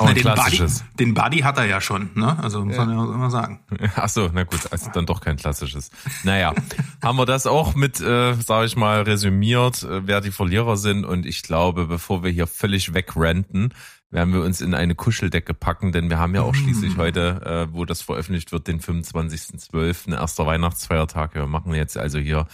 Oh, Na, den, Buddy, den Buddy hat er ja schon, ne? Also muss ja. man ja immer sagen. Ach so, na gut, also dann doch kein klassisches. Naja, haben wir das auch mit, äh, sage ich mal, resümiert, äh, wer die Verlierer sind. Und ich glaube, bevor wir hier völlig wegrenten, werden wir uns in eine Kuscheldecke packen, denn wir haben ja auch schließlich mm. heute, äh, wo das veröffentlicht wird, den 25.12., erster Weihnachtsfeiertag. Wir machen jetzt also hier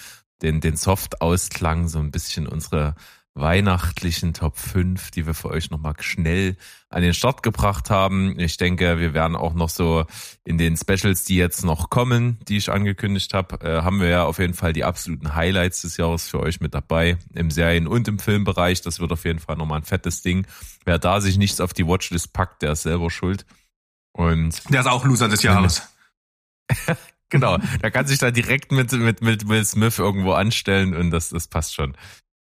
den, den Soft-Ausklang, so ein bisschen unsere weihnachtlichen Top 5, die wir für euch nochmal schnell an den Start gebracht haben. Ich denke, wir werden auch noch so in den Specials, die jetzt noch kommen, die ich angekündigt habe, äh, haben wir ja auf jeden Fall die absoluten Highlights des Jahres für euch mit dabei, im Serien- und im Filmbereich. Das wird auf jeden Fall nochmal ein fettes Ding. Wer da sich nichts auf die Watchlist packt, der ist selber schuld. Und der ist auch Loser des Jahres. genau, der kann sich da direkt mit, mit, mit Will Smith irgendwo anstellen und das, das passt schon.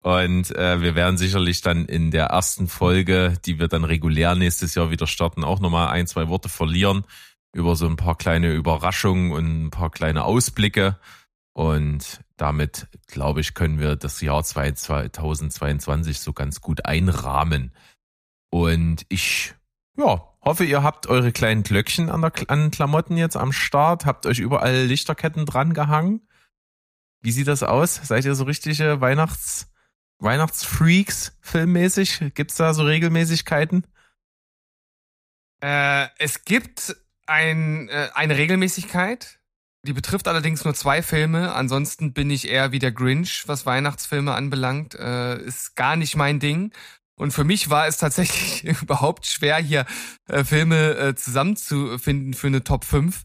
Und äh, wir werden sicherlich dann in der ersten Folge, die wir dann regulär nächstes Jahr wieder starten, auch nochmal ein, zwei Worte verlieren über so ein paar kleine Überraschungen und ein paar kleine Ausblicke. Und damit, glaube ich, können wir das Jahr 2022 so ganz gut einrahmen. Und ich, ja, hoffe, ihr habt eure kleinen Glöckchen an, der, an Klamotten jetzt am Start, habt euch überall Lichterketten dran gehangen. Wie sieht das aus? Seid ihr so richtige Weihnachts- Weihnachtsfreaks filmmäßig? Gibt's da so Regelmäßigkeiten? Äh, es gibt ein, äh, eine Regelmäßigkeit. Die betrifft allerdings nur zwei Filme. Ansonsten bin ich eher wie der Grinch, was Weihnachtsfilme anbelangt. Äh, ist gar nicht mein Ding. Und für mich war es tatsächlich überhaupt schwer, hier äh, Filme äh, zusammenzufinden für eine Top 5.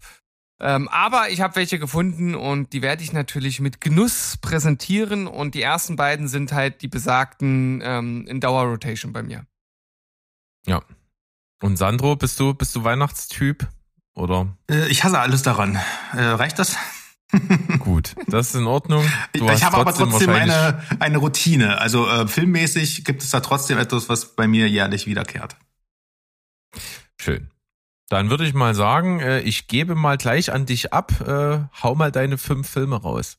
Ähm, aber ich habe welche gefunden und die werde ich natürlich mit Genuss präsentieren. Und die ersten beiden sind halt die besagten ähm, in Dauerrotation bei mir. Ja. Und Sandro, bist du, bist du Weihnachtstyp? Oder? Äh, ich hasse alles daran. Äh, reicht das? Gut, das ist in Ordnung. Du ich habe aber trotzdem eine, eine Routine. Also äh, filmmäßig gibt es da trotzdem etwas, was bei mir jährlich wiederkehrt. Schön. Dann würde ich mal sagen, äh, ich gebe mal gleich an dich ab. Äh, hau mal deine fünf Filme raus.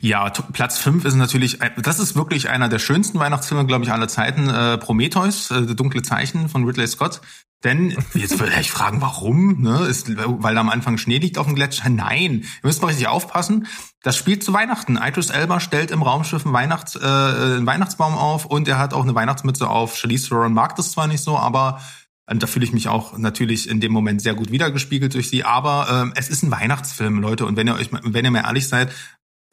Ja, Platz fünf ist natürlich, das ist wirklich einer der schönsten Weihnachtsfilme, glaube ich, aller Zeiten. Äh, Prometheus, äh, Dunkle Zeichen von Ridley Scott. Denn, jetzt würde ich fragen, warum? Ne? Ist, weil da am Anfang Schnee liegt auf dem Gletscher? Nein, ihr müsst mal richtig aufpassen. Das spielt zu Weihnachten. Idris Elba stellt im Raumschiff einen, Weihnachts-, äh, einen Weihnachtsbaum auf und er hat auch eine Weihnachtsmütze auf. Charlize Theron mag das zwar nicht so, aber und da fühle ich mich auch natürlich in dem Moment sehr gut wiedergespiegelt durch sie. Aber ähm, es ist ein Weihnachtsfilm, Leute. Und wenn ihr euch, wenn ihr mir ehrlich seid,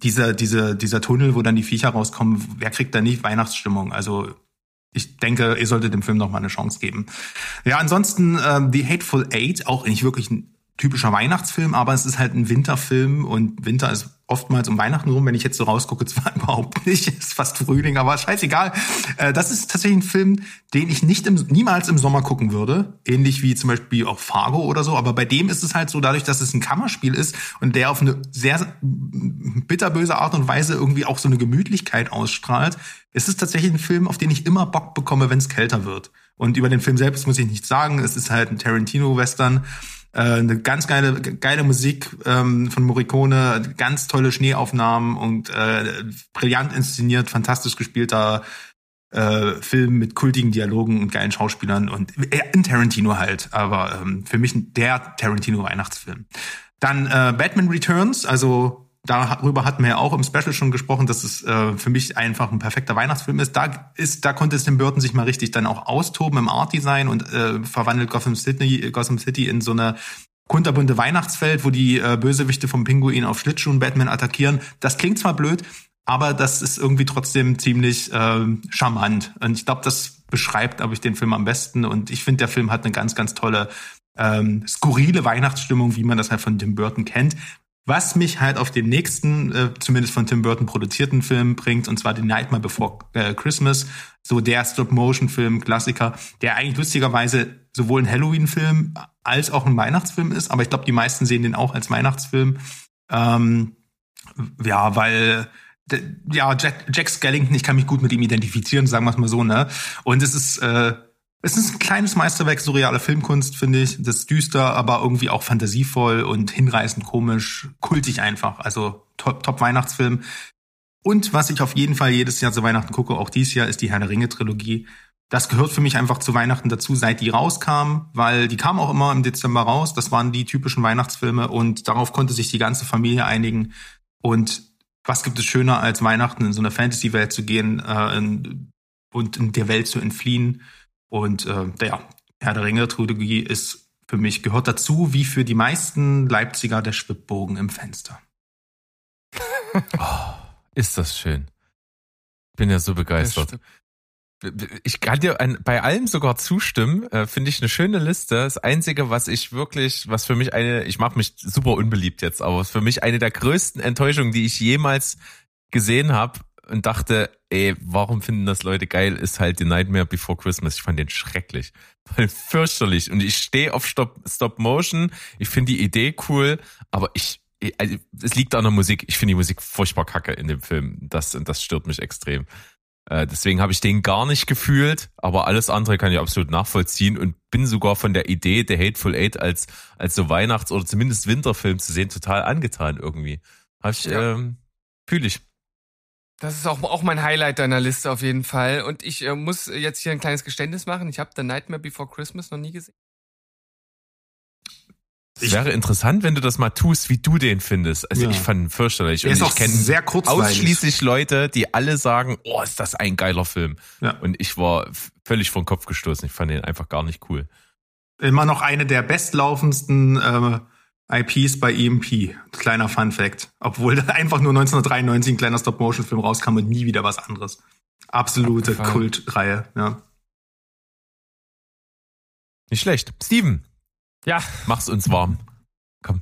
dieser, dieser, dieser Tunnel, wo dann die Viecher rauskommen, wer kriegt da nicht Weihnachtsstimmung? Also ich denke, ihr solltet dem Film noch mal eine Chance geben. Ja, ansonsten ähm, The Hateful Eight, auch nicht wirklich ein typischer Weihnachtsfilm, aber es ist halt ein Winterfilm und Winter ist oftmals um Weihnachten rum. Wenn ich jetzt so rausgucke, zwar überhaupt nicht, ist fast Frühling, aber scheißegal. Äh, das ist tatsächlich ein Film, den ich nicht im, niemals im Sommer gucken würde. Ähnlich wie zum Beispiel auch Fargo oder so. Aber bei dem ist es halt so, dadurch, dass es ein Kammerspiel ist und der auf eine sehr bitterböse Art und Weise irgendwie auch so eine Gemütlichkeit ausstrahlt, ist es tatsächlich ein Film, auf den ich immer Bock bekomme, wenn es kälter wird. Und über den Film selbst muss ich nichts sagen. Es ist halt ein Tarantino-Western äh, eine ganz geile, geile Musik ähm, von Morricone, ganz tolle Schneeaufnahmen und äh, brillant inszeniert, fantastisch gespielter äh, Film mit kultigen Dialogen und geilen Schauspielern und äh, in Tarantino halt, aber ähm, für mich der Tarantino Weihnachtsfilm. Dann äh, Batman Returns, also darüber hatten wir ja auch im Special schon gesprochen, dass es äh, für mich einfach ein perfekter Weihnachtsfilm ist. Da ist, da konnte es Tim Burton sich mal richtig dann auch austoben im Art Design und äh, verwandelt Gotham City, Gotham City in so eine kunterbunte Weihnachtsfeld, wo die äh, Bösewichte vom Pinguin auf Schlittschuhen Batman attackieren. Das klingt zwar blöd, aber das ist irgendwie trotzdem ziemlich äh, charmant. Und ich glaube, das beschreibt, glaube ich, den Film am besten. Und ich finde, der Film hat eine ganz, ganz tolle ähm, skurrile Weihnachtsstimmung, wie man das halt von Tim Burton kennt. Was mich halt auf den nächsten, äh, zumindest von Tim Burton produzierten Film bringt, und zwar The Nightmare Before äh, Christmas, so der Stop-Motion-Film, Klassiker, der eigentlich lustigerweise sowohl ein Halloween-Film als auch ein Weihnachtsfilm ist, aber ich glaube, die meisten sehen den auch als Weihnachtsfilm. Ähm, ja, weil ja, Jack, Jack Skellington, ich kann mich gut mit ihm identifizieren, sagen wir es mal so, ne? Und es ist äh, es ist ein kleines Meisterwerk surreale Filmkunst, finde ich. Das ist düster, aber irgendwie auch fantasievoll und hinreißend komisch, kultig einfach. Also top, top Weihnachtsfilm. Und was ich auf jeden Fall jedes Jahr zu Weihnachten gucke, auch dieses Jahr, ist die Herr der Ringe Trilogie. Das gehört für mich einfach zu Weihnachten dazu, seit die rauskam, weil die kam auch immer im Dezember raus. Das waren die typischen Weihnachtsfilme und darauf konnte sich die ganze Familie einigen. Und was gibt es schöner, als Weihnachten in so eine Fantasy-Welt zu gehen äh, und in der Welt zu entfliehen? Und äh, der Herr der Ringe-Trilogie ist für mich, gehört dazu, wie für die meisten Leipziger der Schwibbogen im Fenster. oh, ist das schön. Bin ja so begeistert. Ich kann dir ein, bei allem sogar zustimmen. Äh, Finde ich eine schöne Liste. Das Einzige, was ich wirklich, was für mich eine, ich mache mich super unbeliebt jetzt, aber für mich eine der größten Enttäuschungen, die ich jemals gesehen habe, und dachte, ey, warum finden das Leute geil, ist halt The Nightmare Before Christmas. Ich fand den schrecklich. Weil fürchterlich. Und ich stehe auf Stop, Stop Motion. Ich finde die Idee cool, aber ich, also, es liegt an der Musik. Ich finde die Musik furchtbar kacke in dem Film. Das, das stört mich extrem. Äh, deswegen habe ich den gar nicht gefühlt, aber alles andere kann ich absolut nachvollziehen und bin sogar von der Idee, der Hateful Eight als, als so Weihnachts- oder zumindest Winterfilm zu sehen, total angetan irgendwie. Hab ich, ja. ähm, fühle ich. Das ist auch, auch mein Highlight deiner Liste auf jeden Fall. Und ich äh, muss jetzt hier ein kleines Geständnis machen. Ich habe The Nightmare Before Christmas noch nie gesehen. Es wäre interessant, wenn du das mal tust, wie du den findest. Also ja. ich fand ihn fürchterlich. Der und ich kenne ausschließlich Leute, die alle sagen, oh, ist das ein geiler Film. Ja. Und ich war völlig vom Kopf gestoßen. Ich fand ihn einfach gar nicht cool. Immer noch eine der bestlaufendsten äh, IPs bei EMP. Kleiner Fun Fact. Obwohl einfach nur 1993 ein kleiner Stop-Motion-Film rauskam und nie wieder was anderes. Absolute Kultreihe, ja. Nicht schlecht. Steven. Ja. Mach's uns warm. Komm.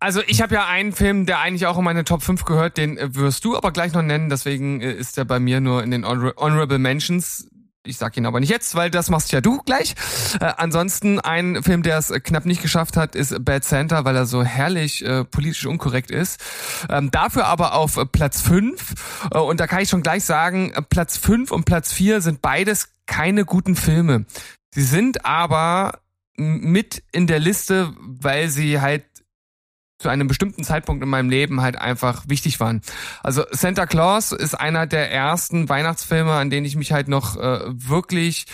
Also ich habe ja einen Film, der eigentlich auch in meine Top 5 gehört, den äh, wirst du aber gleich noch nennen, deswegen äh, ist er bei mir nur in den Honorable Mentions. Ich sag ihn aber nicht jetzt, weil das machst ja du gleich. Äh, ansonsten ein Film, der es knapp nicht geschafft hat, ist Bad Santa, weil er so herrlich äh, politisch unkorrekt ist. Ähm, dafür aber auf Platz 5. Äh, und da kann ich schon gleich sagen, Platz 5 und Platz 4 sind beides keine guten Filme. Sie sind aber mit in der Liste, weil sie halt zu einem bestimmten Zeitpunkt in meinem Leben halt einfach wichtig waren. Also Santa Claus ist einer der ersten Weihnachtsfilme, an denen ich mich halt noch äh, wirklich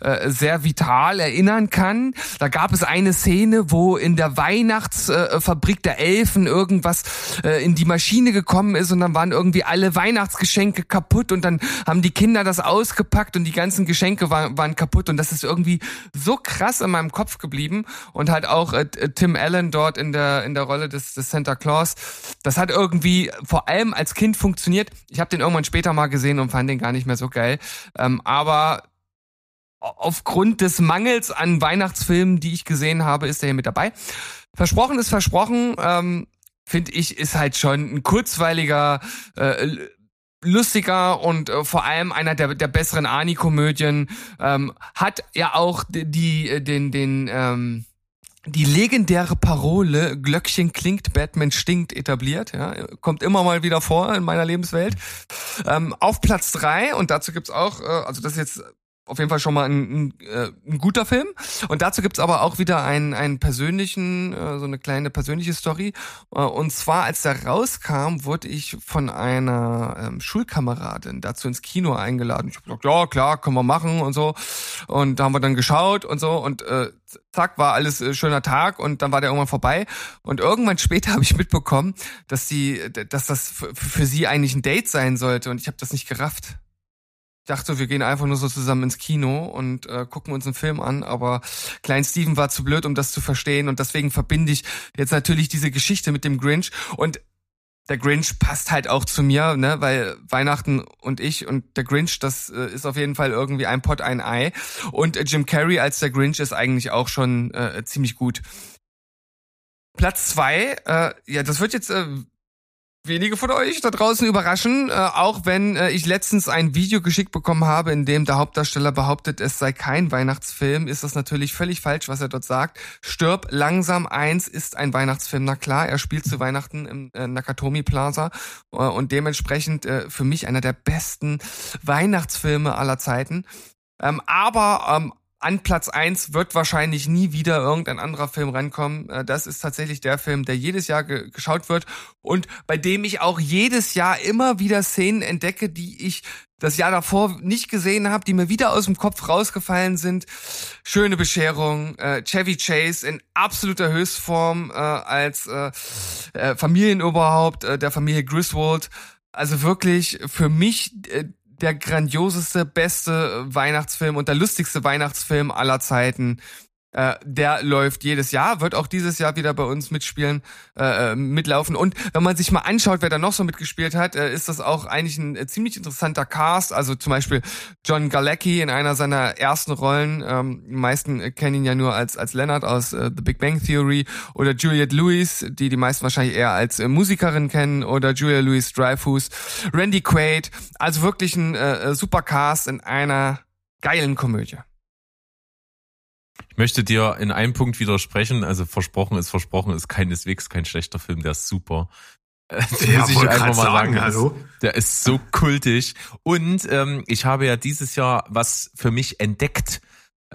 äh, sehr vital erinnern kann. Da gab es eine Szene, wo in der Weihnachtsfabrik äh, der Elfen irgendwas äh, in die Maschine gekommen ist und dann waren irgendwie alle Weihnachtsgeschenke kaputt und dann haben die Kinder das ausgepackt und die ganzen Geschenke war, waren kaputt und das ist irgendwie so krass in meinem Kopf geblieben und halt auch äh, Tim Allen dort in der in der Rolle des, des Santa Claus. Das hat irgendwie vor allem als Kind funktioniert. Ich habe den irgendwann später mal gesehen und fand den gar nicht mehr so geil. Ähm, aber aufgrund des Mangels an Weihnachtsfilmen, die ich gesehen habe, ist er hier mit dabei. versprochen ist versprochen. Ähm, Finde ich, ist halt schon ein kurzweiliger, äh, lustiger und äh, vor allem einer der, der besseren Ani-Komödien. Ähm, hat ja auch die, die den, den, ähm, die legendäre Parole Glöckchen klingt, Batman stinkt etabliert. Ja, kommt immer mal wieder vor in meiner Lebenswelt. Ähm, auf Platz drei und dazu gibt's auch, äh, also das ist jetzt auf jeden Fall schon mal ein, ein, äh, ein guter Film. Und dazu gibt's aber auch wieder einen, einen persönlichen, äh, so eine kleine persönliche Story. Äh, und zwar, als der rauskam, wurde ich von einer ähm, Schulkameradin dazu ins Kino eingeladen. Ich habe gesagt, ja klar, können wir machen und so. Und da haben wir dann geschaut und so. Und äh, zack, war alles äh, schöner Tag und dann war der irgendwann vorbei. Und irgendwann später habe ich mitbekommen, dass die, dass das für sie eigentlich ein Date sein sollte. Und ich habe das nicht gerafft dachte, wir gehen einfach nur so zusammen ins Kino und äh, gucken uns einen Film an, aber Klein Steven war zu blöd, um das zu verstehen und deswegen verbinde ich jetzt natürlich diese Geschichte mit dem Grinch und der Grinch passt halt auch zu mir, ne, weil Weihnachten und ich und der Grinch, das äh, ist auf jeden Fall irgendwie ein Pot, ein Ei und äh, Jim Carrey als der Grinch ist eigentlich auch schon äh, ziemlich gut. Platz zwei, äh, ja, das wird jetzt äh, wenige von euch da draußen überraschen, äh, auch wenn äh, ich letztens ein Video geschickt bekommen habe, in dem der Hauptdarsteller behauptet, es sei kein Weihnachtsfilm, ist das natürlich völlig falsch, was er dort sagt. Stirb langsam eins ist ein Weihnachtsfilm. Na klar, er spielt zu Weihnachten im äh, Nakatomi Plaza äh, und dementsprechend äh, für mich einer der besten Weihnachtsfilme aller Zeiten. Ähm, aber ähm, an Platz eins wird wahrscheinlich nie wieder irgendein anderer Film rankommen. Äh, das ist tatsächlich der Film, der jedes Jahr ge geschaut wird und bei dem ich auch jedes Jahr immer wieder Szenen entdecke, die ich das Jahr davor nicht gesehen habe, die mir wieder aus dem Kopf rausgefallen sind. Schöne Bescherung, äh, Chevy Chase in absoluter Höchstform äh, als äh, äh, Familienoberhaupt äh, der Familie Griswold. Also wirklich für mich der grandioseste, beste Weihnachtsfilm und der lustigste Weihnachtsfilm aller Zeiten. Äh, der läuft jedes Jahr, wird auch dieses Jahr wieder bei uns mitspielen, äh, äh, mitlaufen. Und wenn man sich mal anschaut, wer da noch so mitgespielt hat, äh, ist das auch eigentlich ein äh, ziemlich interessanter Cast. Also zum Beispiel John Galecki in einer seiner ersten Rollen. Ähm, die meisten kennen ihn ja nur als als Leonard aus äh, The Big Bang Theory oder Juliette Lewis, die die meisten wahrscheinlich eher als äh, Musikerin kennen oder Julia Louis Dreyfus, Randy Quaid. Also wirklich ein äh, super Cast in einer geilen Komödie. Ich möchte dir in einem Punkt widersprechen. Also versprochen ist versprochen, ist keineswegs kein schlechter Film, der ist super. Das ja, muss ich einfach mal sagen. sagen. Hallo? Der ist so kultig. Und ähm, ich habe ja dieses Jahr was für mich entdeckt,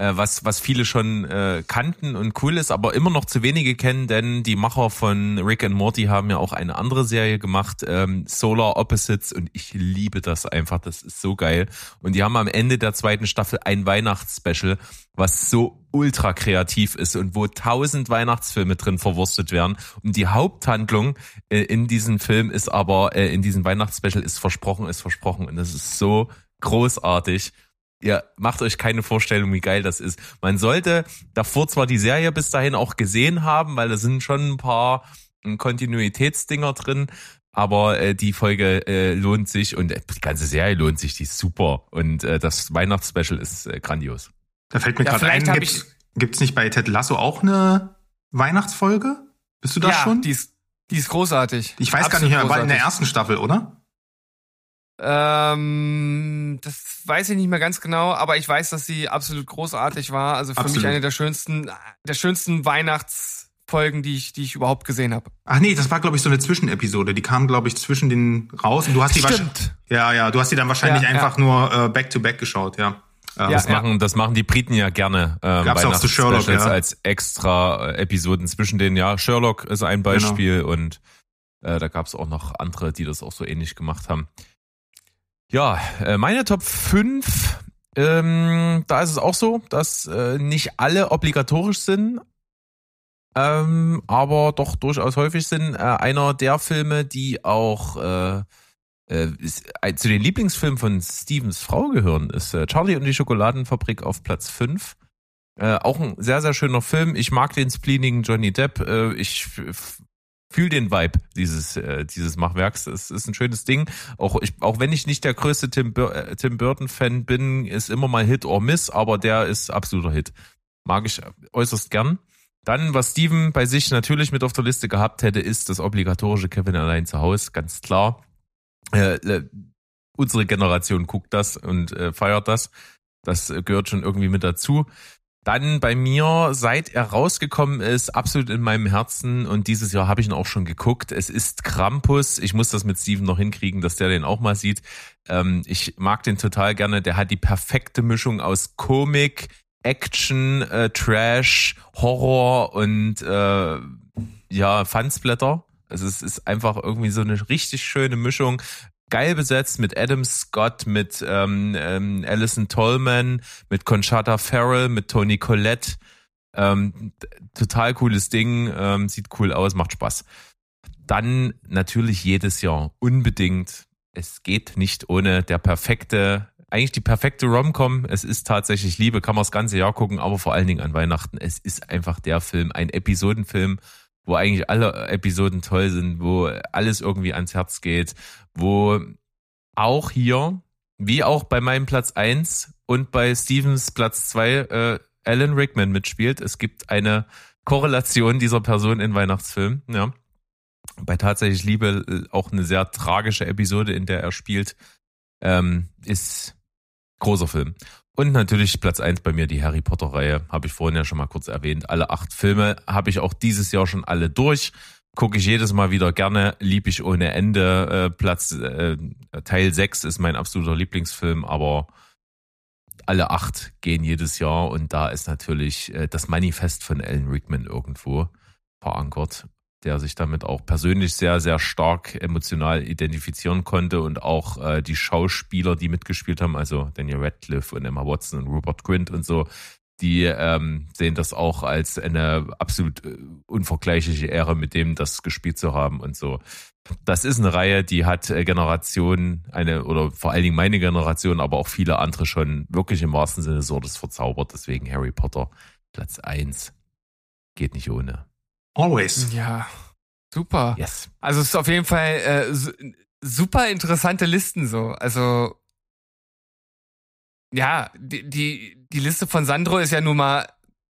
äh, was, was viele schon äh, kannten und cool ist, aber immer noch zu wenige kennen, denn die Macher von Rick and Morty haben ja auch eine andere Serie gemacht, ähm, Solar Opposites, und ich liebe das einfach, das ist so geil. Und die haben am Ende der zweiten Staffel ein Weihnachtsspecial, was so ultra kreativ ist und wo tausend Weihnachtsfilme drin verwurstet werden. Und die Haupthandlung äh, in diesem Film ist aber, äh, in diesem Weihnachtsspecial ist versprochen, ist versprochen. Und das ist so großartig ihr macht euch keine Vorstellung, wie geil das ist. Man sollte davor zwar die Serie bis dahin auch gesehen haben, weil da sind schon ein paar hm, Kontinuitätsdinger drin, aber äh, die Folge äh, lohnt sich und äh, die ganze Serie lohnt sich, die ist super und äh, das Weihnachtsspecial ist äh, grandios. Da fällt mir ja, gerade ein, gibt's, gibt's nicht bei Ted Lasso auch eine Weihnachtsfolge? Bist du das ja, schon? Die ist, die ist großartig. Ich weiß Absolut gar nicht mehr, war in der ersten Staffel, oder? Ähm, das weiß ich nicht mehr ganz genau, aber ich weiß, dass sie absolut großartig war. Also für absolut. mich eine der schönsten, der schönsten Weihnachtsfolgen, die ich, die ich überhaupt gesehen habe. Ach nee, das war glaube ich so eine Zwischenepisode. Die kam glaube ich zwischen den raus und du hast die Stimmt. Ja, ja, du hast die dann wahrscheinlich ja, einfach ja. nur äh, back to back geschaut, ja. Ja, das ja. machen das machen die Briten ja gerne ähm, Gab's auch zu Sherlock ja. als extra äh, Episoden zwischen denen ja Sherlock ist ein genau. Beispiel genau. und äh, da gab es auch noch andere die das auch so ähnlich gemacht haben ja, äh, meine Top 5, ähm, da ist es auch so, dass äh, nicht alle obligatorisch sind, ähm, aber doch durchaus häufig sind. Äh, einer der Filme, die auch äh, äh, zu den Lieblingsfilmen von Stevens Frau gehören, ist äh, Charlie und die Schokoladenfabrik auf Platz 5. Äh, auch ein sehr, sehr schöner Film. Ich mag den spleenigen Johnny Depp. Äh, ich fühl den Vibe dieses äh, dieses Machwerks. Es ist ein schönes Ding. Auch ich, auch wenn ich nicht der größte Tim, Bur äh, Tim Burton Fan bin, ist immer mal Hit or Miss, aber der ist absoluter Hit. Mag ich äußerst gern. Dann, was Steven bei sich natürlich mit auf der Liste gehabt hätte, ist das obligatorische Kevin allein zu Hause, ganz klar. Äh, äh, unsere Generation guckt das und äh, feiert das. Das gehört schon irgendwie mit dazu. Dann bei mir, seit er rausgekommen ist, absolut in meinem Herzen und dieses Jahr habe ich ihn auch schon geguckt. Es ist Krampus. Ich muss das mit Steven noch hinkriegen, dass der den auch mal sieht. Ähm, ich mag den total gerne. Der hat die perfekte Mischung aus Komik, Action, äh, Trash, Horror und äh, ja, Fansblätter. Also es ist einfach irgendwie so eine richtig schöne Mischung geil besetzt mit Adam Scott, mit ähm, ähm, Alison Tolman, mit Conchata Farrell, mit Tony Collette. Ähm, total cooles Ding, ähm, sieht cool aus, macht Spaß. Dann natürlich jedes Jahr unbedingt. Es geht nicht ohne der perfekte, eigentlich die perfekte Rom-Com. Es ist tatsächlich Liebe, kann man das ganze Jahr gucken, aber vor allen Dingen an Weihnachten. Es ist einfach der Film, ein Episodenfilm, wo eigentlich alle Episoden toll sind, wo alles irgendwie ans Herz geht, wo auch hier, wie auch bei meinem Platz eins und bei Stevens Platz zwei äh, Alan Rickman mitspielt. Es gibt eine Korrelation dieser Person in Weihnachtsfilmen, ja. Bei tatsächlich Liebe äh, auch eine sehr tragische Episode, in der er spielt, ähm, ist großer Film. Und natürlich Platz eins bei mir die Harry Potter-Reihe, habe ich vorhin ja schon mal kurz erwähnt. Alle acht Filme habe ich auch dieses Jahr schon alle durch. Gucke ich jedes Mal wieder gerne, lieb ich ohne Ende. Äh, Platz äh, Teil 6 ist mein absoluter Lieblingsfilm, aber alle acht gehen jedes Jahr und da ist natürlich äh, das Manifest von Alan Rickman irgendwo verankert der sich damit auch persönlich sehr, sehr stark emotional identifizieren konnte und auch äh, die Schauspieler, die mitgespielt haben, also Daniel Radcliffe und Emma Watson und Rupert Grint und so, die ähm, sehen das auch als eine absolut äh, unvergleichliche Ehre, mit dem das gespielt zu haben und so. Das ist eine Reihe, die hat äh, Generationen, eine oder vor allen Dingen meine Generation, aber auch viele andere schon wirklich im wahrsten Sinne so das verzaubert. Deswegen Harry Potter Platz eins geht nicht ohne. Always. Ja, super. Yes. Also es ist auf jeden Fall äh, super interessante Listen so. Also ja, die, die, die Liste von Sandro ist ja nun mal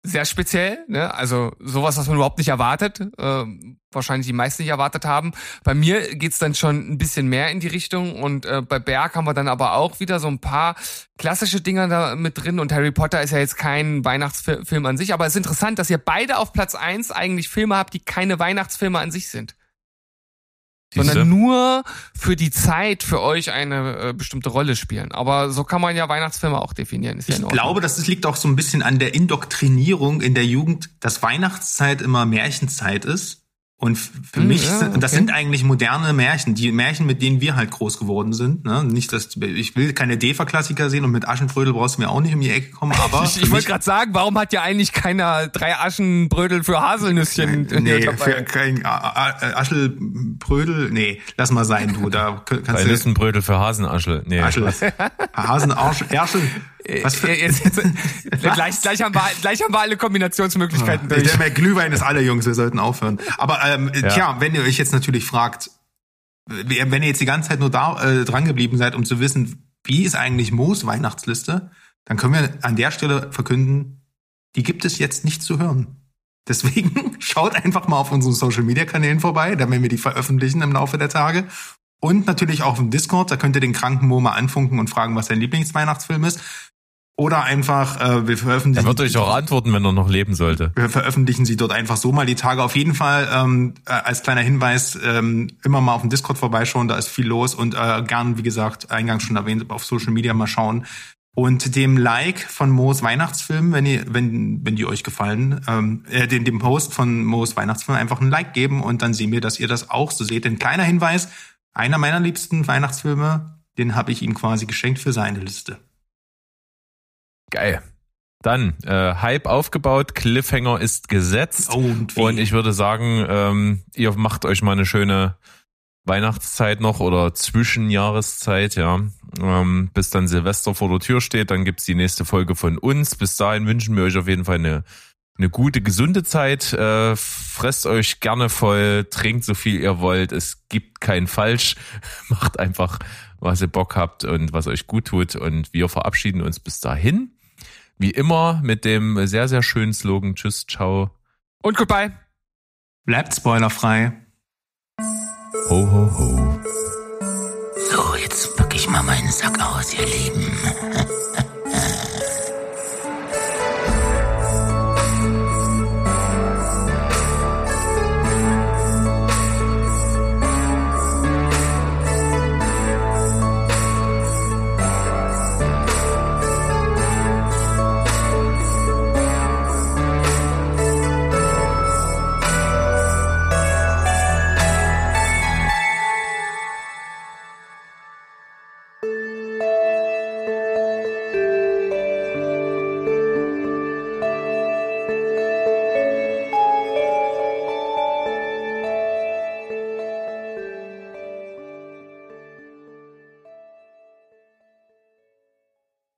sehr speziell, ne? Also sowas, was man überhaupt nicht erwartet, äh, wahrscheinlich die meisten nicht erwartet haben. Bei mir geht's dann schon ein bisschen mehr in die Richtung und äh, bei Berg haben wir dann aber auch wieder so ein paar klassische Dinger da mit drin und Harry Potter ist ja jetzt kein Weihnachtsfilm an sich, aber es ist interessant, dass ihr beide auf Platz eins eigentlich Filme habt, die keine Weihnachtsfilme an sich sind sondern nur für die Zeit für euch eine äh, bestimmte Rolle spielen. Aber so kann man ja Weihnachtsfilme auch definieren. Ist ich ja glaube, das liegt auch so ein bisschen an der Indoktrinierung in der Jugend, dass Weihnachtszeit immer Märchenzeit ist und für hm, mich, ja, okay. das sind eigentlich moderne Märchen, die Märchen, mit denen wir halt groß geworden sind. Ne? Nicht, dass ich will keine Defa-Klassiker sehen und mit Aschenbrödel brauchst du mir auch nicht um die Ecke kommen. Aber ich, ich wollte gerade sagen, warum hat ja eigentlich keiner drei Aschenbrödel für Haselnüsschen? Nee, für kein Aschelbrödel, nee, lass mal sein, du. Da kannst Drei Nüssenbrödel für Hasenaschel. Nee, Aschel. Hasenarsch, Erschel. Was für jetzt, jetzt, gleich, gleich, haben wir, gleich haben wir alle Kombinationsmöglichkeiten ja, durch. Der mehr Glühwein ist alle, Jungs, wir sollten aufhören. Aber ähm, ja. tja, wenn ihr euch jetzt natürlich fragt, wenn ihr jetzt die ganze Zeit nur da äh, dran geblieben seid, um zu wissen, wie ist eigentlich Moos Weihnachtsliste, dann können wir an der Stelle verkünden, die gibt es jetzt nicht zu hören. Deswegen schaut einfach mal auf unseren Social Media Kanälen vorbei, da werden wir die veröffentlichen im Laufe der Tage. Und natürlich auch im Discord, da könnt ihr den kranken Mo mal anfunken und fragen, was sein Lieblingsweihnachtsfilm ist. Oder einfach, äh, wir veröffentlichen. Er wird euch auch antworten, wenn er noch leben sollte. Wir veröffentlichen sie dort einfach so mal die Tage. Auf jeden Fall ähm, äh, als kleiner Hinweis ähm, immer mal auf dem Discord vorbeischauen, da ist viel los und äh, gern, wie gesagt, eingangs schon erwähnt, auf Social Media mal schauen. Und dem Like von Moos Weihnachtsfilm, wenn ihr, wenn, wenn die euch gefallen, ähm, äh, dem, dem Post von Moos Weihnachtsfilm einfach ein Like geben und dann sehen wir, dass ihr das auch so seht. Ein kleiner Hinweis, einer meiner liebsten Weihnachtsfilme, den habe ich ihm quasi geschenkt für seine Liste. Geil. Dann, äh, Hype aufgebaut, Cliffhanger ist gesetzt. Oh, und, und, ich würde sagen, ähm, ihr macht euch mal eine schöne Weihnachtszeit noch oder Zwischenjahreszeit, ja. Ähm, bis dann Silvester vor der Tür steht, dann gibt's die nächste Folge von uns. Bis dahin wünschen wir euch auf jeden Fall eine, eine gute, gesunde Zeit. Äh, fresst euch gerne voll, trinkt so viel ihr wollt. Es gibt kein Falsch. Macht einfach, was ihr Bock habt und was euch gut tut. Und wir verabschieden uns bis dahin wie immer mit dem sehr, sehr schönen Slogan Tschüss, ciao Und goodbye. Bleibt spoilerfrei. Ho, ho, ho. So, jetzt pack ich mal meinen Sack aus, ihr Lieben.